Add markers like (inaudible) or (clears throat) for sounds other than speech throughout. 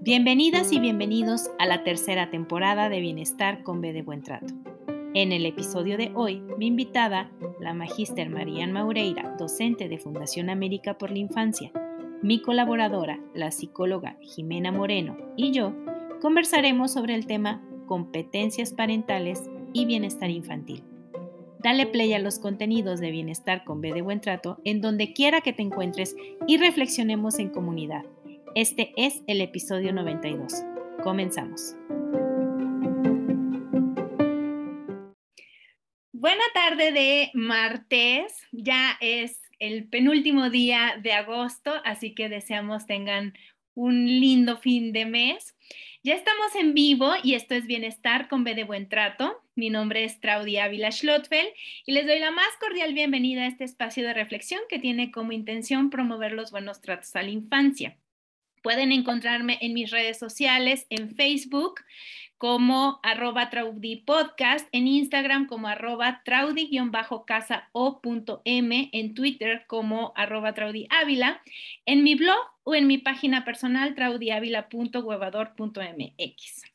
Bienvenidas y bienvenidos a la tercera temporada de Bienestar con B de Buen Trato. En el episodio de hoy, mi invitada, la magíster Marían Maureira, docente de Fundación América por la Infancia, mi colaboradora, la psicóloga Jimena Moreno y yo, conversaremos sobre el tema competencias parentales y bienestar infantil. Dale play a los contenidos de Bienestar con B de Buen Trato en donde quiera que te encuentres y reflexionemos en comunidad. Este es el episodio 92. Comenzamos. Buena tarde de martes. Ya es el penúltimo día de agosto, así que deseamos tengan un lindo fin de mes. Ya estamos en vivo y esto es Bienestar con B de Buen Trato. Mi nombre es Traudy Ávila Schlotfeld y les doy la más cordial bienvenida a este espacio de reflexión que tiene como intención promover los buenos tratos a la infancia. Pueden encontrarme en mis redes sociales, en Facebook como arroba Traudy Podcast, en Instagram como arroba Traudy-casa o.m, en Twitter como arroba Traudy Ávila, en mi blog o en mi página personal traudyavila.huevador.mx.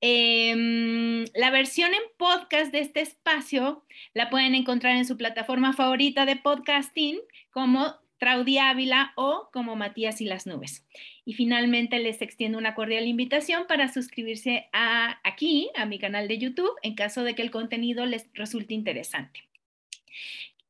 Em, la versión en podcast de este espacio la pueden encontrar en su plataforma favorita de podcasting como Traudy Ávila o como Matías y las nubes. Y finalmente les extiendo una cordial invitación para suscribirse aquí, a mi canal de YouTube, en caso de que el contenido les resulte interesante.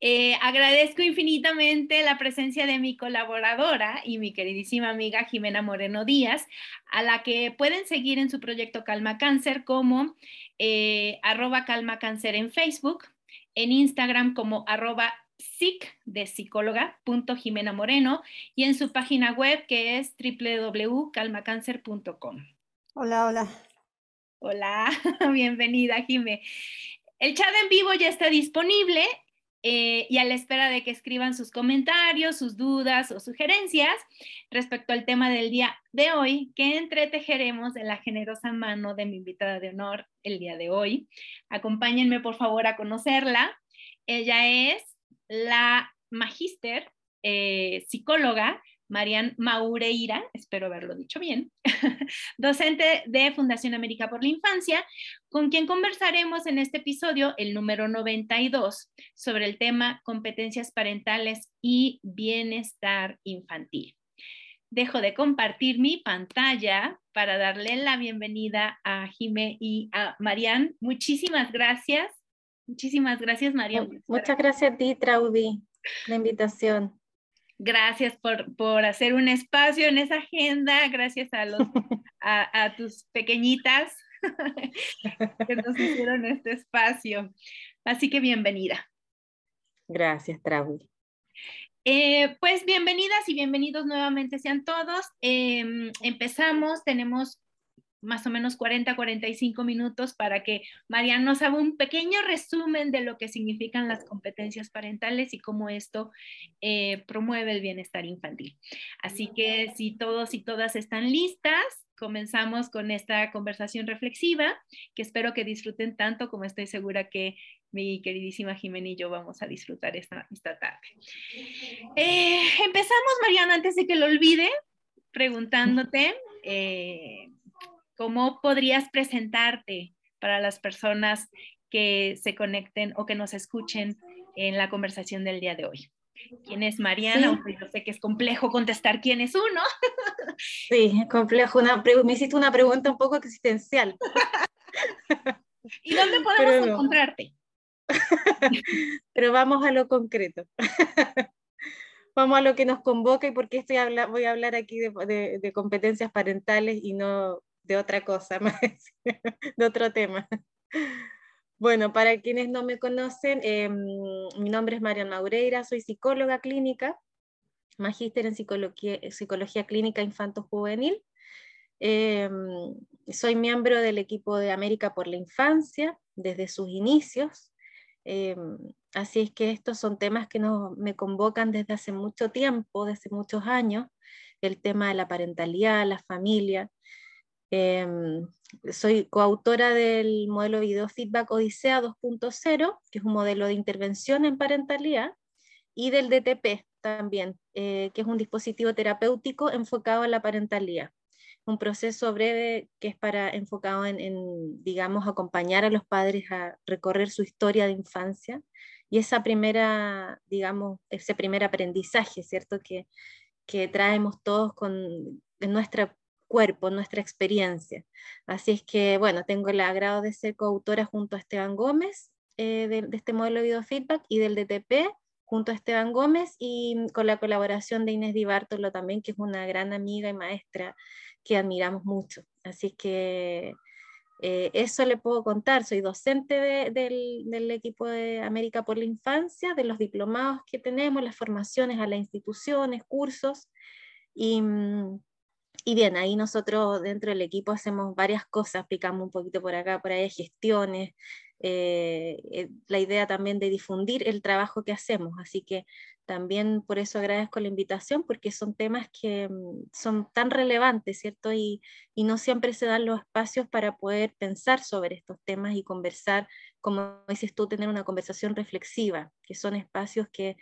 Eh, agradezco infinitamente la presencia de mi colaboradora y mi queridísima amiga Jimena Moreno Díaz, a la que pueden seguir en su proyecto Calma Cáncer como eh, arroba Calma Cáncer en Facebook, en Instagram como arroba psic de psicóloga Jimena Moreno y en su página web que es www.calmacancer.com. Hola, hola. Hola, (laughs) bienvenida Jime. El chat en vivo ya está disponible eh, y a la espera de que escriban sus comentarios, sus dudas o sugerencias respecto al tema del día de hoy, que entretejeremos de la generosa mano de mi invitada de honor el día de hoy. Acompáñenme por favor a conocerla. Ella es la magíster eh, psicóloga Marian Maureira, espero haberlo dicho bien, (laughs) docente de Fundación América por la Infancia, con quien conversaremos en este episodio, el número 92, sobre el tema competencias parentales y bienestar infantil. Dejo de compartir mi pantalla para darle la bienvenida a Jime y a Marian. Muchísimas gracias Muchísimas gracias, María. Muchas gracias a ti, Traudy, la invitación. Gracias por, por, hacer un espacio en esa agenda, gracias a, los, (laughs) a, tus pequeñitas (laughs) que nos hicieron este espacio. Así que bienvenida. Gracias, Traudy. Eh, pues bienvenidas y bienvenidos nuevamente sean todos. Em, empezamos, tenemos más o menos 40, 45 minutos para que Mariana nos haga un pequeño resumen de lo que significan las competencias parentales y cómo esto eh, promueve el bienestar infantil. Así que si todos y todas están listas, comenzamos con esta conversación reflexiva que espero que disfruten tanto como estoy segura que mi queridísima Jimena y yo vamos a disfrutar esta, esta tarde. Eh, empezamos, Mariana, antes de que lo olvide, preguntándote eh, ¿Cómo podrías presentarte para las personas que se conecten o que nos escuchen en la conversación del día de hoy? ¿Quién es Mariana? yo sé que es complejo contestar quién es uno. (laughs) Sí, complejo. me hiciste una pregunta un poco existencial. (laughs) ¿Y dónde podemos encontrarte? (laughs) Pero vamos a lo concreto. Vamos a lo que nos convoca y por qué estoy voy a hablar aquí de competencias parentales y no de otra cosa (laughs) más, de otro tema. Bueno, para quienes no me conocen, em, mi nombre es Mariana Maureira, soy psicóloga clínica, magíster en psicología, psicología clínica infanto-juvenil. Em, soy miembro del equipo de América por la Infancia desde sus inicios. Em, así es que estos son temas que me convocan desde hace mucho tiempo, desde muchos años, el tema de la parentalidad, la familia, Em, soy coautora del modelo Video Feedback Odisea 2.0, que es un modelo de intervención en parentalidad, y del DTP también, eh, que es un dispositivo terapéutico enfocado en la parentalidad. Un proceso breve que es para enfocado en, digamos, acompañar a los padres a recorrer su historia de infancia y esa primera, digamos, ese primer aprendizaje, ¿cierto? Que, que traemos todos con, en nuestro cuerpo, nuestra experiencia. Así es que, bueno, tengo el agrado de ser coautora junto a Esteban Gómez eh, de, este modelo de biofeedback y del DTP junto a Esteban Gómez y con la colaboración de Inés Di Bartolo también, que es una gran amiga y maestra que admiramos mucho. Así que eh, eso le puedo contar, soy docente del, equipo de América por la Infancia, de los diplomados que tenemos, las formaciones a las instituciones, cursos, y, y bien, ahí nosotros dentro del equipo hacemos varias cosas, picamos un poquito por acá, por ahí, gestiones, eh, eh, la idea también de difundir el trabajo que hacemos. Así que también por eso agradezco la invitación, porque son temas que mm, son tan relevantes, ¿cierto? Y, y no siempre se dan los espacios para poder pensar sobre estos temas y conversar, como dices tú, tener una conversación reflexiva, que son espacios que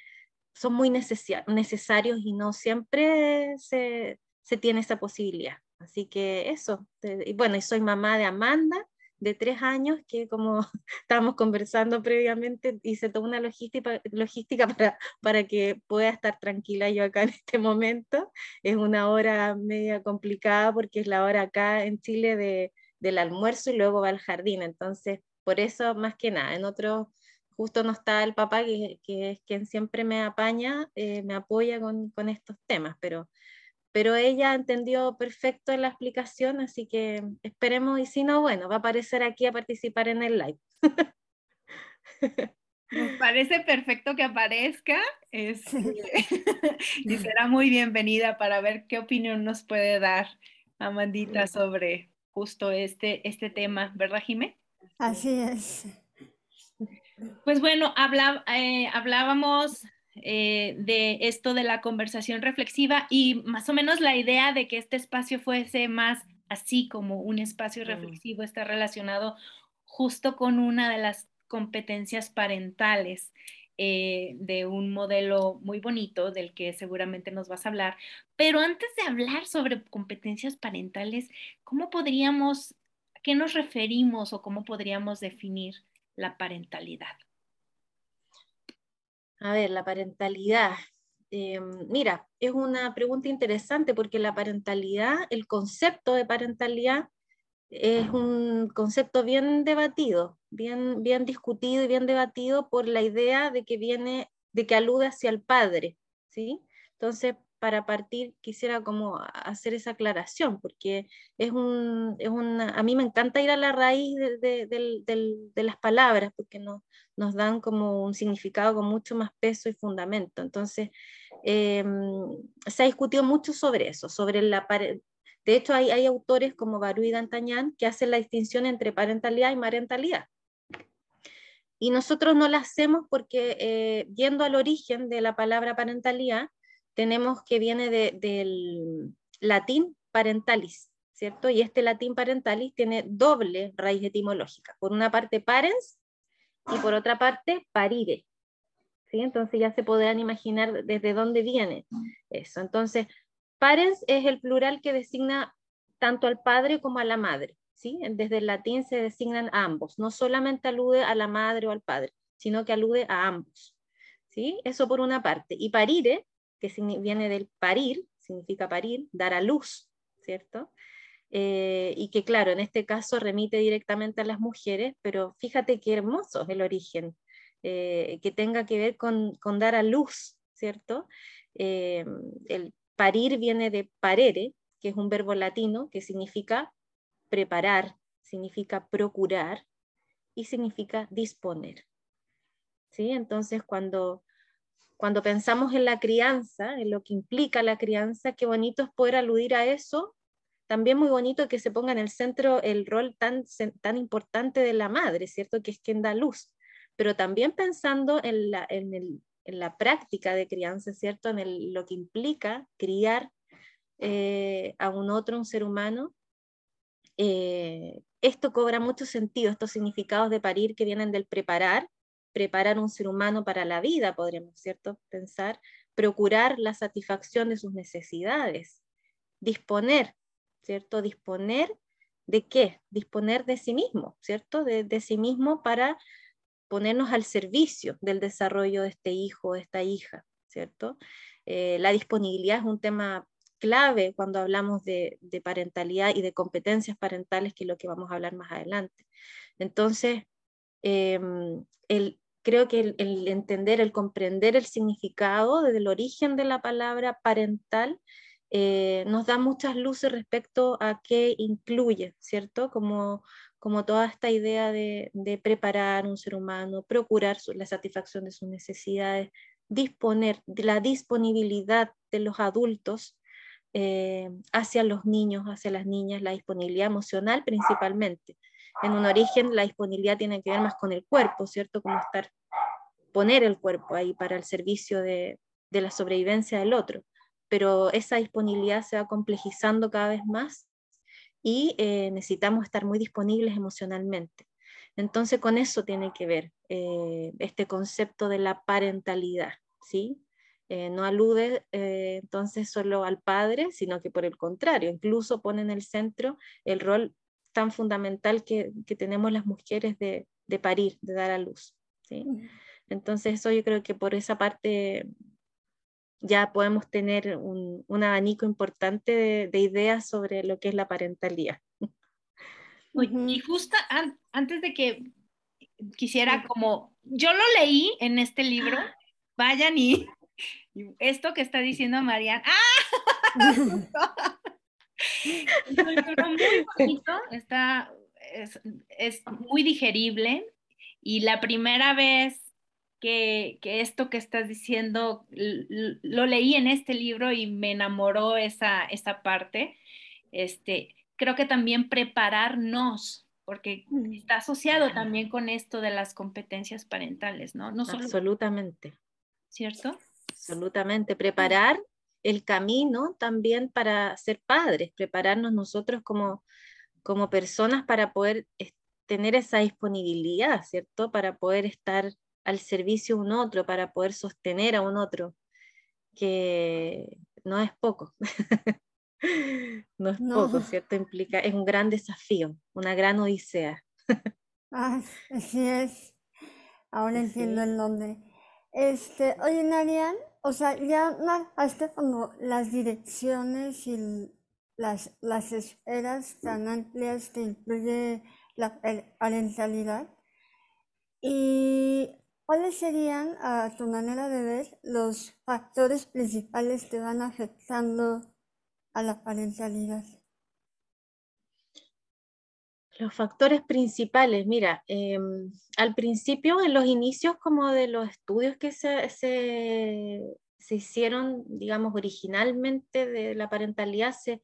son muy necesarios y no siempre se, se tiene esa posibilidad. Así que eso, y bueno, soy mamá de Amanda, de tres años que como (laughs) estábamos conversando previamente, hice toda una logística, logística para, para que pueda estar tranquila yo acá en este momento. Es una hora media complicada porque es la hora acá en Chile de, del almuerzo y luego va al jardín. Entonces, por eso más que nada, en otro justo no está el papá que, que es quien siempre me apaña, eh, me apoya con, con estos temas, pero pero ella entendió perfecto la explicación, así que esperemos, y si no, bueno, va a aparecer aquí a participar en el live. (laughs) Me parece perfecto que aparezca es, (laughs) y será muy bienvenida para ver qué opinión nos puede dar Amandita sobre justo este, este tema, ¿verdad, Jimé? Así es. Pues bueno, habla, eh, hablábamos eh, de esto de la conversación reflexiva y más o menos la idea de que este espacio fuese más así como un espacio reflexivo está relacionado justo con una de las competencias parentales eh, de un modelo muy bonito del que seguramente nos vas a hablar. Pero antes de hablar sobre competencias parentales, ¿cómo podríamos, a qué nos referimos o cómo podríamos definir la parentalidad? A ver, la parentalidad. Eh, mira, es una pregunta interesante porque la parentalidad, el concepto de parentalidad es un concepto bien debatido, bien, bien discutido y bien debatido por la idea de que viene, de que alude hacia el padre, ¿sí? Entonces, para partir quisiera como hacer esa aclaración, porque es un, es una, a mí me encanta ir a la raíz de, de, las palabras, porque nos, nos dan como un significado con mucho más peso y fundamento. Entonces, em, se ha discutido mucho sobre eso, sobre la de hecho, hay, hay autores como Barú y D'Antañán que hacen la distinción entre parentalidad y marentalidad. Y nosotros no la hacemos porque, eh, yendo al origen de la palabra parentalidad, tenemos que viene del latín parentalis, ¿cierto? Y este latín parentalis tiene doble raíz etimológica. Por una parte parens y por otra parte parire. ¿sí? Entonces ya se podrán imaginar desde dónde viene eso. Entonces, parens es el plural que designa tanto al padre como a la madre. ¿sí? Desde el latín se designan a ambos. No solamente alude a la madre o al padre, sino que alude a ambos. ¿sí? Eso por una parte. Y parire que viene del parir, significa parir, dar a luz, ¿cierto? Eh, y que claro, en este caso remite directamente a las mujeres, pero fíjate qué hermoso es el origen, eh, que tenga que ver con, dar a luz, ¿cierto? Eh, el parir viene de parere, que es un verbo latino que significa preparar, significa procurar y significa disponer. ¿Sí? Entonces, cuando cuando pensamos en la crianza, en lo que implica la crianza, qué bonito es poder aludir a eso. También muy bonito que se ponga en el centro el rol tan, tan importante de la madre, ¿cierto? Que es quien da luz. Pero también pensando en la, en el, en la práctica de crianza, ¿cierto? En lo que implica criar eh, a un otro, un ser humano. Eh, esto cobra mucho sentido, estos significados de parir que vienen del preparar, preparar un ser humano para la vida, podríamos, ¿cierto? Pensar, procurar la satisfacción de sus necesidades, disponer, ¿cierto? Disponer de qué? Disponer de sí mismo, ¿cierto? De, sí mismo para ponernos al servicio del desarrollo de este hijo, de esta hija, ¿cierto? Eh, la disponibilidad es un tema clave cuando hablamos de, parentalidad y de competencias parentales, que es lo que vamos a hablar más adelante. Entonces, em, creo que el, entender, el comprender el significado desde el origen de la palabra parental eh, nos da muchas luces respecto a qué incluye, ¿cierto? Como, como toda esta idea de, preparar un ser humano, procurar la satisfacción de sus necesidades, disponer de la disponibilidad de los adultos eh, hacia los niños, hacia las niñas, la disponibilidad emocional principalmente. En un origen la disponibilidad tiene que ver más con el cuerpo, ¿cierto? Como estar, poner el cuerpo ahí para el servicio de, de la sobrevivencia del otro. Pero esa disponibilidad se va complejizando cada vez más y eh, necesitamos estar muy disponibles emocionalmente. Entonces con eso tiene que ver eh, este concepto de la parentalidad, ¿sí? Eh, no alude entonces solo al padre, sino que por el contrario, incluso pone en el centro el rol tan fundamental que, tenemos las mujeres de, parir, de dar a luz. ¿sí? Entonces eso yo creo que por esa parte ya podemos tener un, abanico importante de, ideas sobre lo que es la parentalidad. y justo antes de que quisiera como, yo lo leí en este libro, vayan y esto que está diciendo Marian, (laughs) ¡ah! (laughs) (laughs) muy (laughs) bonito, está, es, muy digerible y la primera vez que, esto que estás diciendo lo leí en este libro y me enamoró esa, esa parte. Este, creo que también prepararnos, porque mm. está asociado también con esto de las competencias parentales, ¿no? no Absolutamente. ¿Cierto? Absolutamente. Preparar el camino también para ser padres, prepararnos nosotros como, como personas para poder tener esa disponibilidad, ¿cierto? Para poder estar al servicio de un otro, para poder sostener a un otro, que no es poco. (laughs) no es poco, ¿cierto? Implica, es un gran desafío, una gran odisea. así es. Ahora entiendo el nombre. Este, oye, Narian, o sea, ya hasta como las direcciones y las, las esferas tan amplias que incluye la parentalidad. ¿Y cuáles serían, a tu manera de ver, los factores principales que van afectando a la parentalidad? Los factores principales, mira, em, al principio, en los inicios como de los estudios que se, se, hicieron, digamos, originalmente de la parentalidad, se,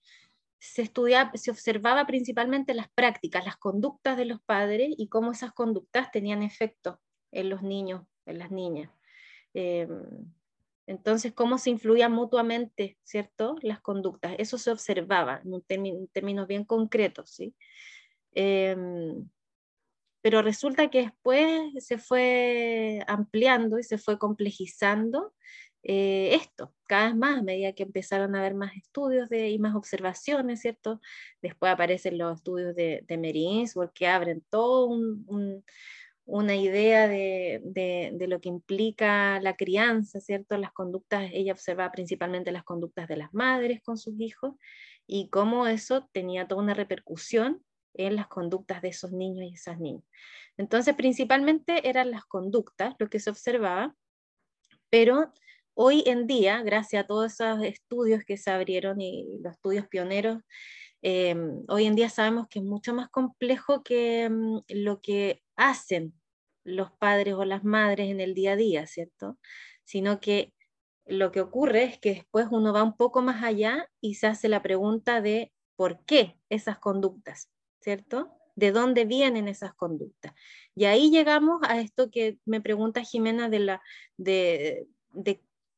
se, estudiaba, se observaba principalmente las prácticas, las conductas de los padres y cómo esas conductas tenían efecto en los niños, en las niñas. Em, entonces, cómo se influían mutuamente, ¿cierto? Las conductas. Eso se observaba en términos bien concretos, ¿sí? Em, pero resulta que después se fue ampliando y se fue complejizando eh, esto, cada vez más, a medida que empezaron a haber más estudios de, y más observaciones, ¿cierto? Después aparecen los estudios de, de porque abren todo una idea de, de, lo que implica la crianza, ¿cierto? Las conductas, ella observaba principalmente las conductas de las madres con sus hijos y cómo eso tenía toda una repercusión en las conductas de esos niños y esas niñas. Entonces, principalmente eran las conductas lo que se observaba, pero hoy en día, gracias a todos esos estudios que se abrieron y los estudios pioneros, eh, hoy en día sabemos que es mucho más complejo que mm, lo que hacen los padres o las madres en el día a día, ¿cierto? Sino que lo que ocurre es que después uno va un poco más allá y se hace la pregunta de por qué esas conductas. ¿Cierto? ¿De dónde vienen esas conductas? Y ahí llegamos a esto que me pregunta Jimena de, la, de,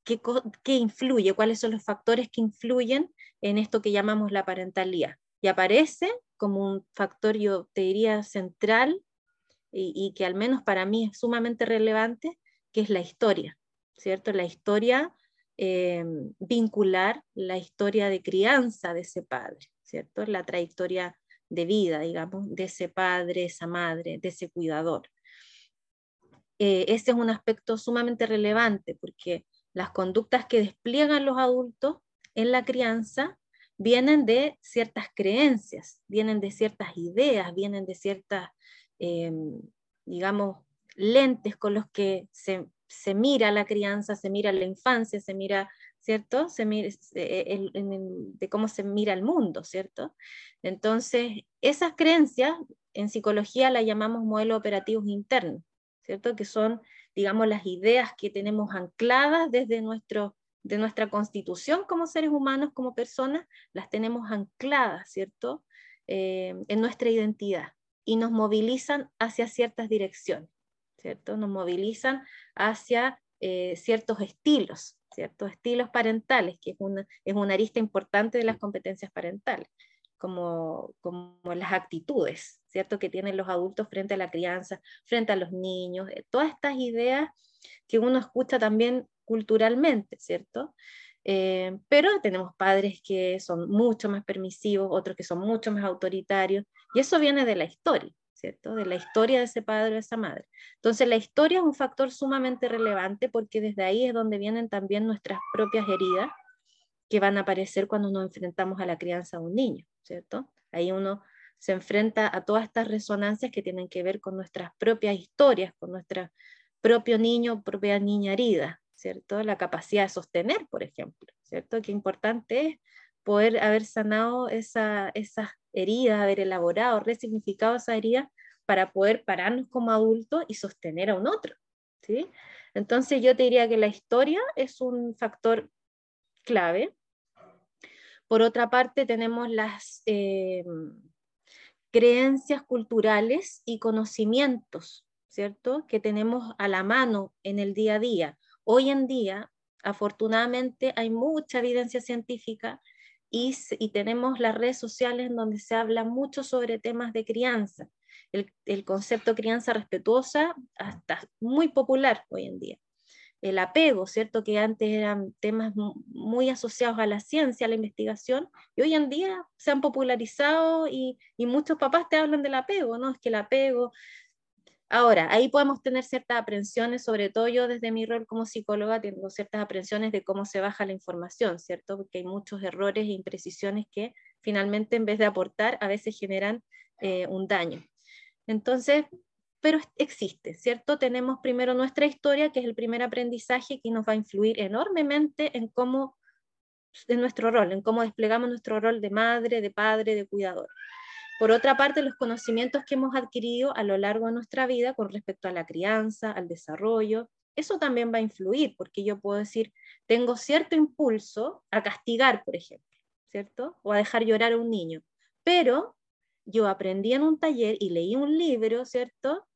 qué, qué influye, cuáles son los factores que influyen en esto que llamamos la parentalidad. Y aparece como un factor, yo te diría, central, y, que al menos para mí es sumamente relevante, que es la historia, ¿cierto? La historia eh, vincular, la historia de crianza de ese padre, ¿cierto? La trayectoria de vida, digamos, de ese padre, esa madre, de ese cuidador. Eh, ese es un aspecto sumamente relevante porque las conductas que despliegan los adultos en la crianza vienen de ciertas creencias, vienen de ciertas ideas, vienen de ciertas, em, digamos, lentes con los que se, mira la crianza, se mira la infancia, se mira, ¿cierto? Se mira, eh, de cómo se mira el mundo, ¿cierto? Entonces, esas creencias en psicología las llamamos modelos operativos internos, ¿cierto? Que son, digamos, las ideas que tenemos ancladas desde nuestro de nuestra constitución como seres humanos, como personas, las tenemos ancladas, ¿cierto? Eh, en nuestra identidad y nos movilizan hacia ciertas direcciones, ¿cierto? Nos movilizan hacia eh, ciertos estilos, ciertos estilos parentales, que es una, es una arista importante de las competencias parentales, como, como las actitudes, ¿cierto? Que tienen los adultos frente a la crianza, frente a los niños, eh, todas estas ideas que uno escucha también culturalmente, ¿cierto? Eh, pero tenemos padres que son mucho más permisivos, otros que son mucho más autoritarios, y eso viene de la historia, ¿cierto? De la historia de ese padre o de esa madre. Entonces, la historia es un factor sumamente relevante porque desde ahí es donde vienen también nuestras propias heridas que van a aparecer cuando nos enfrentamos a la crianza de un niño, ¿cierto? Ahí uno se enfrenta a todas estas resonancias que tienen que ver con nuestras propias historias, con nuestro propio niño, propia niña herida, ¿cierto? La capacidad de sostener, por ejemplo, ¿cierto? Qué importante es poder haber sanado esa, esas heridas, haber elaborado, resignificado esa herida para poder pararnos como adultos y sostener a un otro, ¿sí? Entonces yo te diría que la historia es un factor clave. Por otra parte, tenemos las eh, creencias culturales y conocimientos, ¿cierto? Que tenemos a la mano en el día a día. Hoy en día, afortunadamente, hay mucha evidencia científica y, tenemos las redes sociales en donde se habla mucho sobre temas de crianza. El, concepto crianza respetuosa hasta muy popular hoy en día el apego, ¿cierto? Que antes eran temas muy asociados a la ciencia, a la investigación, y hoy en día se han popularizado y, y, muchos papás te hablan del apego, ¿no? Es que el apego Ahora, ahí podemos tener ciertas aprensiones, sobre todo yo desde mi rol como psicóloga tengo ciertas aprensiones de cómo se baja la información, ¿cierto? Porque hay muchos errores e imprecisiones que finalmente en vez de aportar a veces generan eh, un daño. Entonces, pero existe, ¿cierto? Tenemos primero nuestra historia, que es el primer aprendizaje que nos va a influir enormemente en cómo, en nuestro rol, en cómo desplegamos nuestro rol de madre, de padre, de cuidador. Por otra parte, los conocimientos que hemos adquirido a lo largo de nuestra vida con respecto a la crianza, al desarrollo, eso también va a influir, porque yo puedo decir, tengo cierto impulso a castigar, por ejemplo, ¿cierto? O a dejar llorar a un niño, pero yo aprendí en un taller y leí un libro, ¿cierto?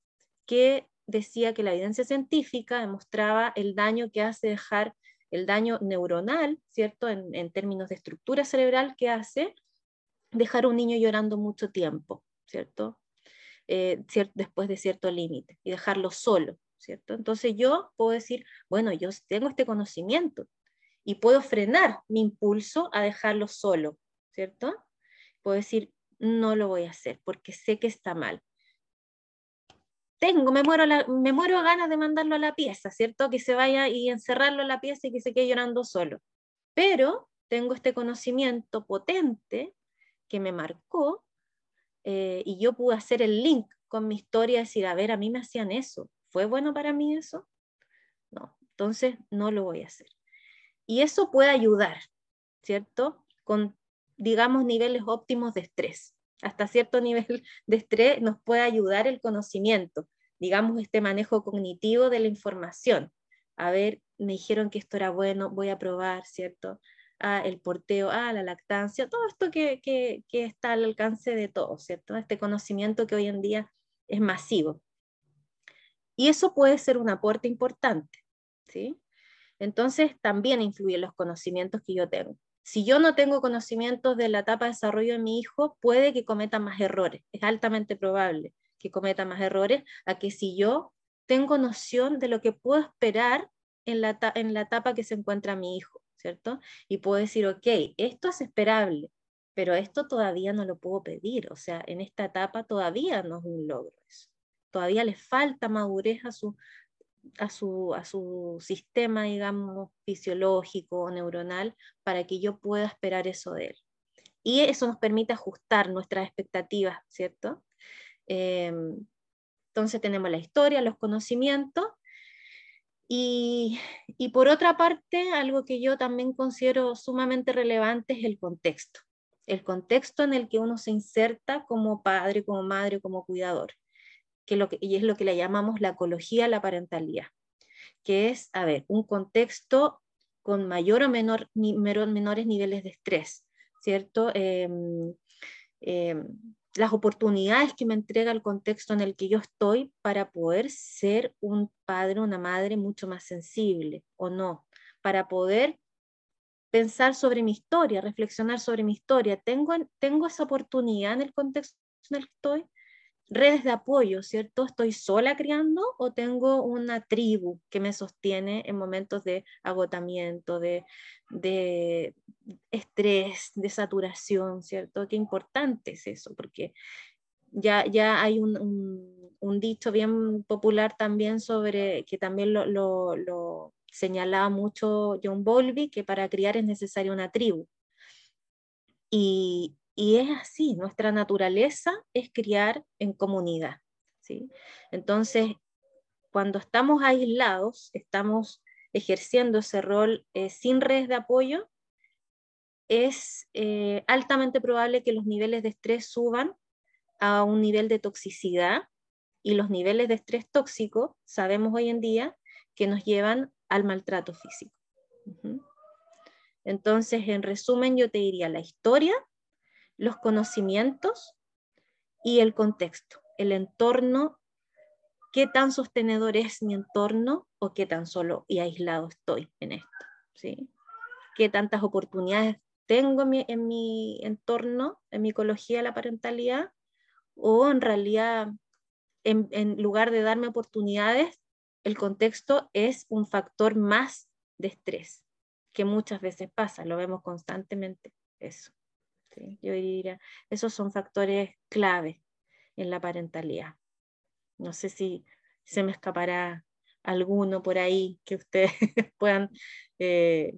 Que decía que la evidencia científica demostraba el daño que hace dejar, el daño neuronal, ¿cierto? En, términos de estructura cerebral que hace dejar a un niño llorando mucho tiempo, ¿cierto? Eh, después de cierto límite y dejarlo solo, ¿cierto? Entonces yo puedo decir, bueno, yo tengo este conocimiento y puedo frenar mi impulso a dejarlo solo, ¿cierto? Puedo decir, no lo voy a hacer porque sé que está mal. Tengo, me muero, me muero a ganas de mandarlo a la pieza, ¿cierto? Que se vaya y encerrarlo en la pieza y que se quede llorando solo. Pero tengo este conocimiento potente que me marcó eh, y yo pude hacer el link con mi historia, decir, a ver, a mí me hacían eso, ¿fue bueno para mí eso? No, entonces no lo voy a hacer. Y eso puede ayudar, ¿cierto? Con, digamos, niveles óptimos de estrés. Hasta cierto (laughs) nivel de estrés nos puede ayudar el conocimiento, digamos, este manejo cognitivo de la información. A ver, me dijeron que esto era bueno, voy a probar, ¿cierto? El porteo, a la lactancia, todo esto que, que, está al alcance de todos, ¿cierto? Este conocimiento que hoy en día es masivo. Y eso puede ser un aporte importante, ¿sí? Entonces también influyen los conocimientos que yo tengo. Si yo no tengo conocimientos de la etapa de desarrollo de mi hijo, puede que cometa más errores. Es altamente probable que cometa más errores, a que si yo tengo noción de lo que puedo esperar en la etapa que se encuentra mi hijo, ¿cierto? Y puedo decir, ok, esto es esperable, pero esto todavía no lo puedo pedir, o sea, en esta etapa todavía no es un logro eso. Todavía le falta madurez a su, a su, a su sistema, digamos, fisiológico, neuronal, para que yo pueda esperar eso de él. Y eso nos permite ajustar nuestras expectativas, ¿cierto? Em, entonces tenemos la historia, los conocimientos. Y, por otra parte, algo que yo también considero sumamente relevante es el contexto. El contexto en el que uno se inserta como padre, como madre, como cuidador. Que lo que, y es lo que le llamamos la ecología, la parentalidad. Que es, a ver, un contexto con mayor o menor, menores niveles de estrés, ¿cierto? Eh, las oportunidades que me entrega el contexto en el que yo estoy para poder ser un padre, una madre mucho más sensible o no, para poder pensar sobre mi historia, reflexionar sobre mi historia. ¿Tengo, tengo esa oportunidad en el contexto en el que estoy? Redes de apoyo, ¿cierto? ¿Estoy sola criando o tengo una tribu que me sostiene en momentos de agotamiento, de, de estrés, de saturación, ¿cierto? Qué importante es eso, porque ya, ya hay un, un, dicho bien popular también sobre, que también lo, lo, lo señalaba mucho John Bowlby, que para criar es necesaria una tribu. Y, y es así, nuestra naturaleza es criar en comunidad. ¿sí? Entonces, cuando estamos aislados, estamos ejerciendo ese rol eh, sin redes de apoyo, es eh, altamente probable que los niveles de estrés suban a un nivel de toxicidad y los niveles de estrés tóxico sabemos hoy en día que nos llevan al maltrato físico. Entonces, en resumen, yo te diría la historia los conocimientos y el contexto, el entorno, qué tan sostenedor es mi entorno o qué tan solo y aislado estoy en esto, ¿sí? qué tantas oportunidades tengo en mi, entorno, en mi ecología de la parentalidad, o en realidad, en, en lugar de darme oportunidades, el contexto es un factor más de estrés, que muchas veces pasa, lo vemos constantemente, eso. Yo diría, esos son factores clave en la parentalidad. No sé si se me escapará alguno por ahí que ustedes (laughs) puedan eh,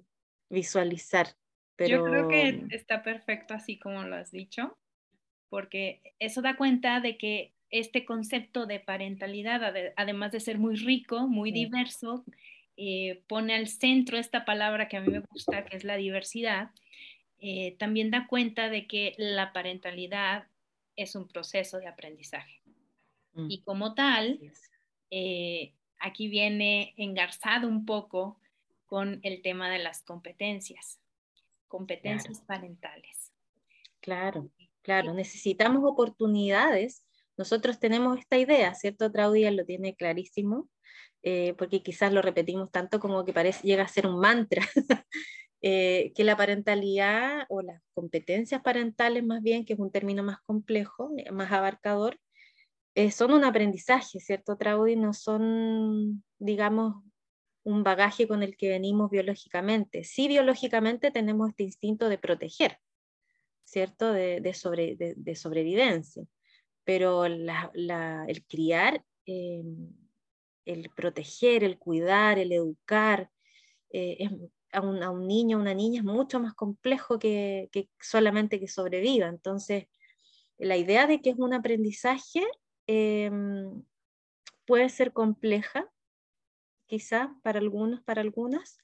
visualizar. Pero... Yo creo que está perfecto así como lo has dicho, porque eso da cuenta de que este concepto de parentalidad, además de ser muy rico, muy diverso, eh, pone al centro esta palabra que a mí me gusta, que es la diversidad, eh, también da cuenta de que la parentalidad es un proceso de aprendizaje. Mm. Y como tal, eh, aquí viene engarzado un poco con el tema de las competencias, competencias parentales. Claro, claro, necesitamos oportunidades. Nosotros tenemos esta idea, ¿cierto? Claudia lo tiene clarísimo, eh, porque quizás lo repetimos tanto como que parece, llega a ser un mantra, (laughs) Eh, que la parentalidad o las competencias parentales más bien, que es un término más complejo, eh, más abarcador, eh, son un aprendizaje, ¿cierto, Traudy? No son, digamos, un bagaje con el que venimos biológicamente. Sí, biológicamente tenemos este instinto de proteger, ¿cierto? De, sobre, de, sobrevivencia, pero el criar, el proteger, el cuidar, el educar, es a un, niño, a una niña, es mucho más complejo que, solamente que sobreviva. Entonces, la idea de que es un aprendizaje em, puede ser compleja, quizá para algunos, para algunas,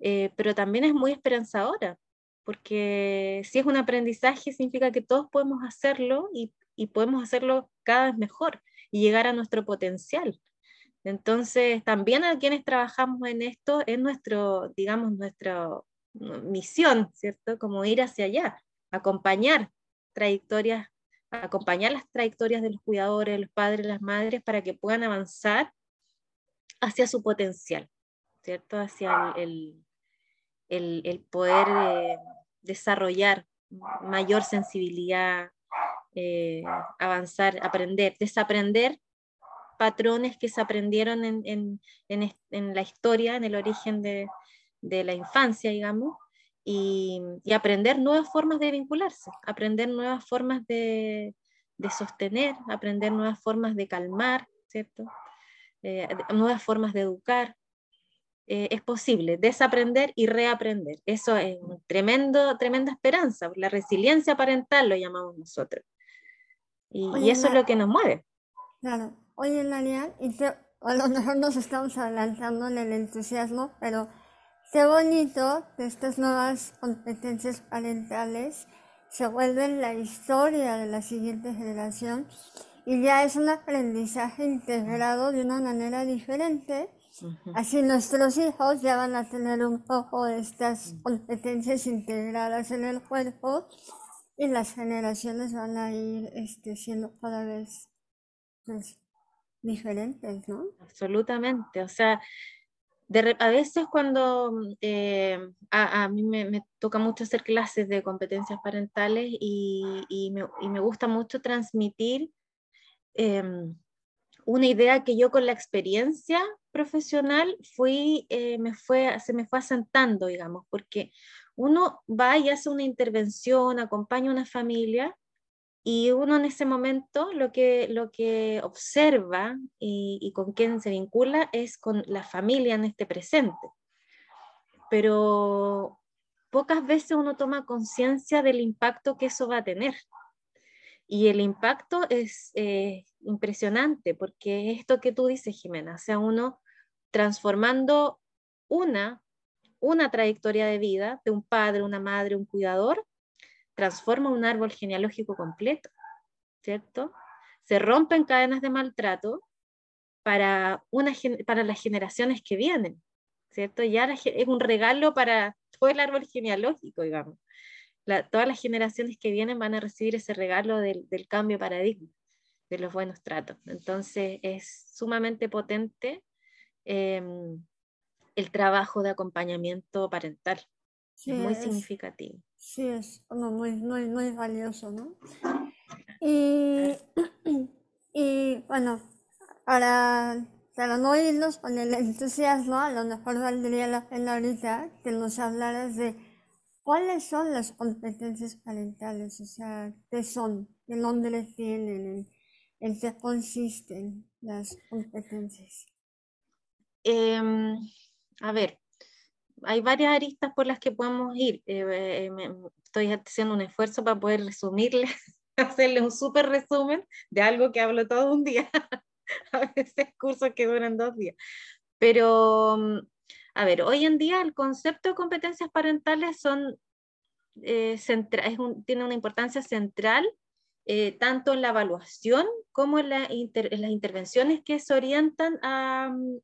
eh, pero también es muy esperanzadora, porque si es un aprendizaje significa que todos podemos hacerlo y podemos hacerlo cada vez mejor y llegar a nuestro potencial. Entonces, también a quienes trabajamos en esto es nuestro, digamos, nuestra misión, ¿cierto? Como ir hacia allá, acompañar trayectorias, acompañar las trayectorias de los cuidadores, los padres, las madres, para que puedan avanzar hacia su potencial, ¿cierto? Hacia el, el, poder desarrollar mayor sensibilidad, eh, avanzar, aprender, desaprender patrones que se aprendieron en, en, en, la historia, en el origen de, de la infancia, digamos, y, y, aprender nuevas formas de vincularse, aprender nuevas formas de, de sostener, aprender nuevas formas de calmar, ¿cierto? Eh, nuevas formas de educar. Eh, es posible desaprender y reaprender. Eso es tremendo, tremenda esperanza, la resiliencia parental lo llamamos nosotros. Y, y eso es lo que nos mueve. Claro. Oye, Nadia, y a lo mejor nos estamos adelantando en el entusiasmo, pero qué bonito que estas nuevas competencias parentales se vuelven la historia de la siguiente generación y ya es un aprendizaje integrado de una manera diferente. Así nuestros hijos ya van a tener un poco de estas competencias integradas en el cuerpo y las generaciones van a ir este, siendo cada vez pues, diferentes, ¿no? Absolutamente, o sea, de, a veces cuando eh, a, a, mí me, me, toca mucho hacer clases de competencias parentales y, y, me, y me, gusta mucho transmitir eh, una idea que yo con la experiencia profesional fui, eh, me fue, se me fue asentando, digamos, porque uno va y hace una intervención, acompaña a una familia y uno en ese momento lo que, lo que observa y, con quién se vincula es con la familia en este presente. Pero pocas veces uno toma conciencia del impacto que eso va a tener. Y el impacto es eh, impresionante porque esto que tú dices, Jimena, sea, uno transformando una, una trayectoria de vida de un padre, una madre, un cuidador, transforma un árbol genealógico completo, ¿cierto? Se rompen cadenas de maltrato para, una, para las generaciones que vienen, ¿cierto? Y ahora es un regalo para todo el árbol genealógico, digamos. La, todas las generaciones que vienen van a recibir ese regalo del, del cambio de paradigma, de los buenos tratos. Entonces es sumamente potente eh, el trabajo de acompañamiento parental. Sí, es muy significativo. Sí, es muy, muy, muy valioso, ¿no? Y, (clears throat) y bueno, para, para no irnos con el entusiasmo, a lo mejor valdría la pena ahorita que nos hablaras de cuáles son las competencias parentales, o sea, qué son, qué nombre tienen, en, en qué consisten las competencias. Eh, a ver, hay varias aristas por las que podemos ir. Eh, eh, me, estoy haciendo un esfuerzo para poder resumirle, (laughs) hacerle un súper resumen de algo que hablo todo un día. (laughs) a veces cursos que duran dos días. Pero, mm, a ver, hoy en día el concepto de competencias parentales son, eh, centra, es un, tiene una importancia central eh, tanto en la evaluación como en, la inter, en, las intervenciones que se orientan a, mm,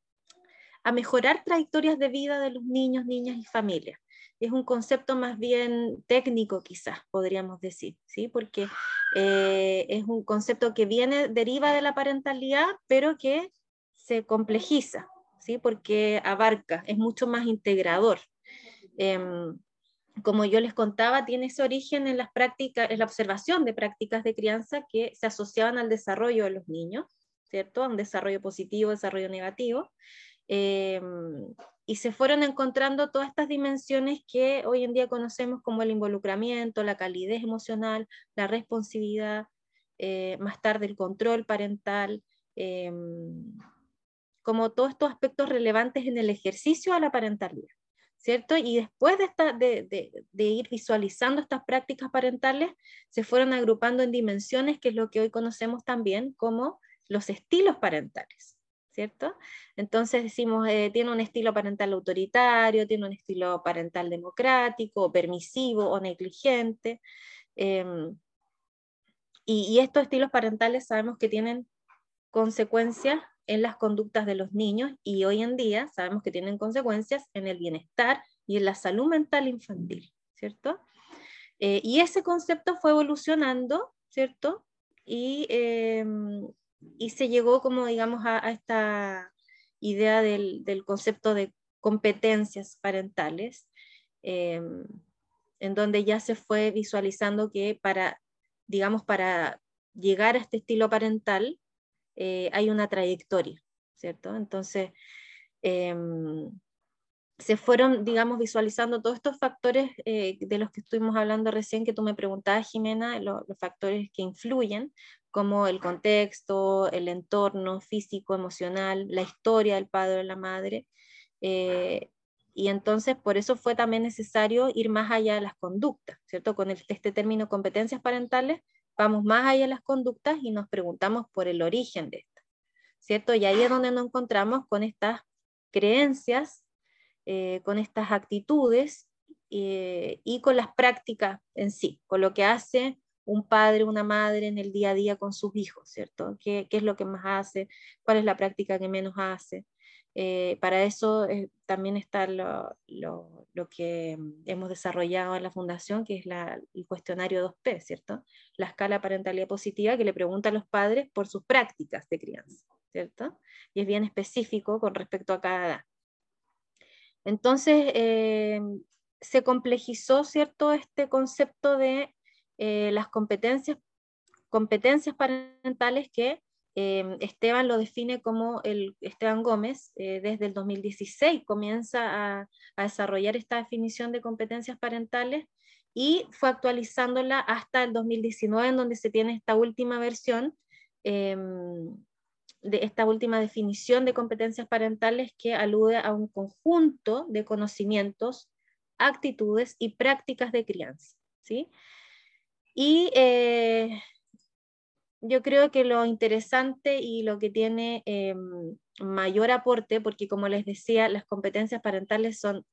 a mejorar trayectorias de vida de los niños, niñas y familias. Es un concepto más bien técnico, quizás podríamos decir, ¿sí? porque eh, es un concepto que viene, deriva de la parentalidad, pero que se complejiza, ¿sí? porque abarca, es mucho más integrador. Eh, como yo les contaba, tiene ese origen en las prácticas, en la observación de prácticas de crianza que se asociaban al desarrollo de los niños, ¿cierto? A un desarrollo positivo, desarrollo negativo, eh, y se fueron encontrando todas estas dimensiones que hoy en día conocemos como el involucramiento, la calidez emocional, la responsabilidad, eh, más tarde el control parental, eh, como todos estos aspectos relevantes en el ejercicio de la parentalidad. ¿Cierto? Y después de, esta, de, ir visualizando estas prácticas parentales, se fueron agrupando en dimensiones, que es lo que hoy conocemos también como los estilos parentales. ¿Cierto? Entonces decimos, eh, tiene un estilo parental autoritario, tiene un estilo parental democrático, o permisivo o negligente. Eh, y, y, estos estilos parentales sabemos que tienen consecuencias en las conductas de los niños y hoy en día sabemos que tienen consecuencias en el bienestar y en la salud mental infantil, ¿cierto? Eh, y ese concepto fue evolucionando, ¿cierto? Y em, y se llegó como, digamos, a, esta idea del, del, concepto de competencias parentales, eh, en donde ya se fue visualizando que para digamos, para llegar a este estilo parental, eh, hay una trayectoria, ¿cierto? Entonces, em, se fueron, digamos, visualizando todos estos factores eh, de los que estuvimos hablando recién, que tú me preguntabas, Jimena, los factores que influyen, como el contexto, el entorno físico, emocional, la historia del padre o la madre. Eh, y entonces por eso fue también necesario ir más allá de las conductas, ¿cierto? Con este término competencias parentales, vamos más allá de las conductas y nos preguntamos por el origen de esto, ¿cierto? Y ahí es donde nos encontramos con estas creencias, eh, con estas actitudes eh, y con las prácticas en sí, con lo que hace un padre, una madre en el día a día con sus hijos, ¿cierto? ¿Qué, es lo que más hace? ¿Cuál es la práctica que menos hace? Eh, para eso eh, también está lo, que hemos desarrollado en la fundación, que es el cuestionario 2P, ¿cierto? La escala parentalidad positiva que le pregunta a los padres por sus prácticas de crianza, ¿cierto? Y es bien específico con respecto a cada edad. Entonces, eh, se complejizó, ¿cierto?, este concepto de eh, las competencias, competencias parentales que eh, Esteban lo define como el Esteban Gómez, eh, desde el 2016 comienza a, desarrollar esta definición de competencias parentales y fue actualizándola hasta el 2019, en donde se tiene esta última versión, em, de esta última definición de competencias parentales que alude a un conjunto de conocimientos, actitudes y prácticas de crianza. ¿sí? Y eh, yo creo que lo interesante y lo que tiene eh, mayor aporte, porque como les decía, las competencias parentales son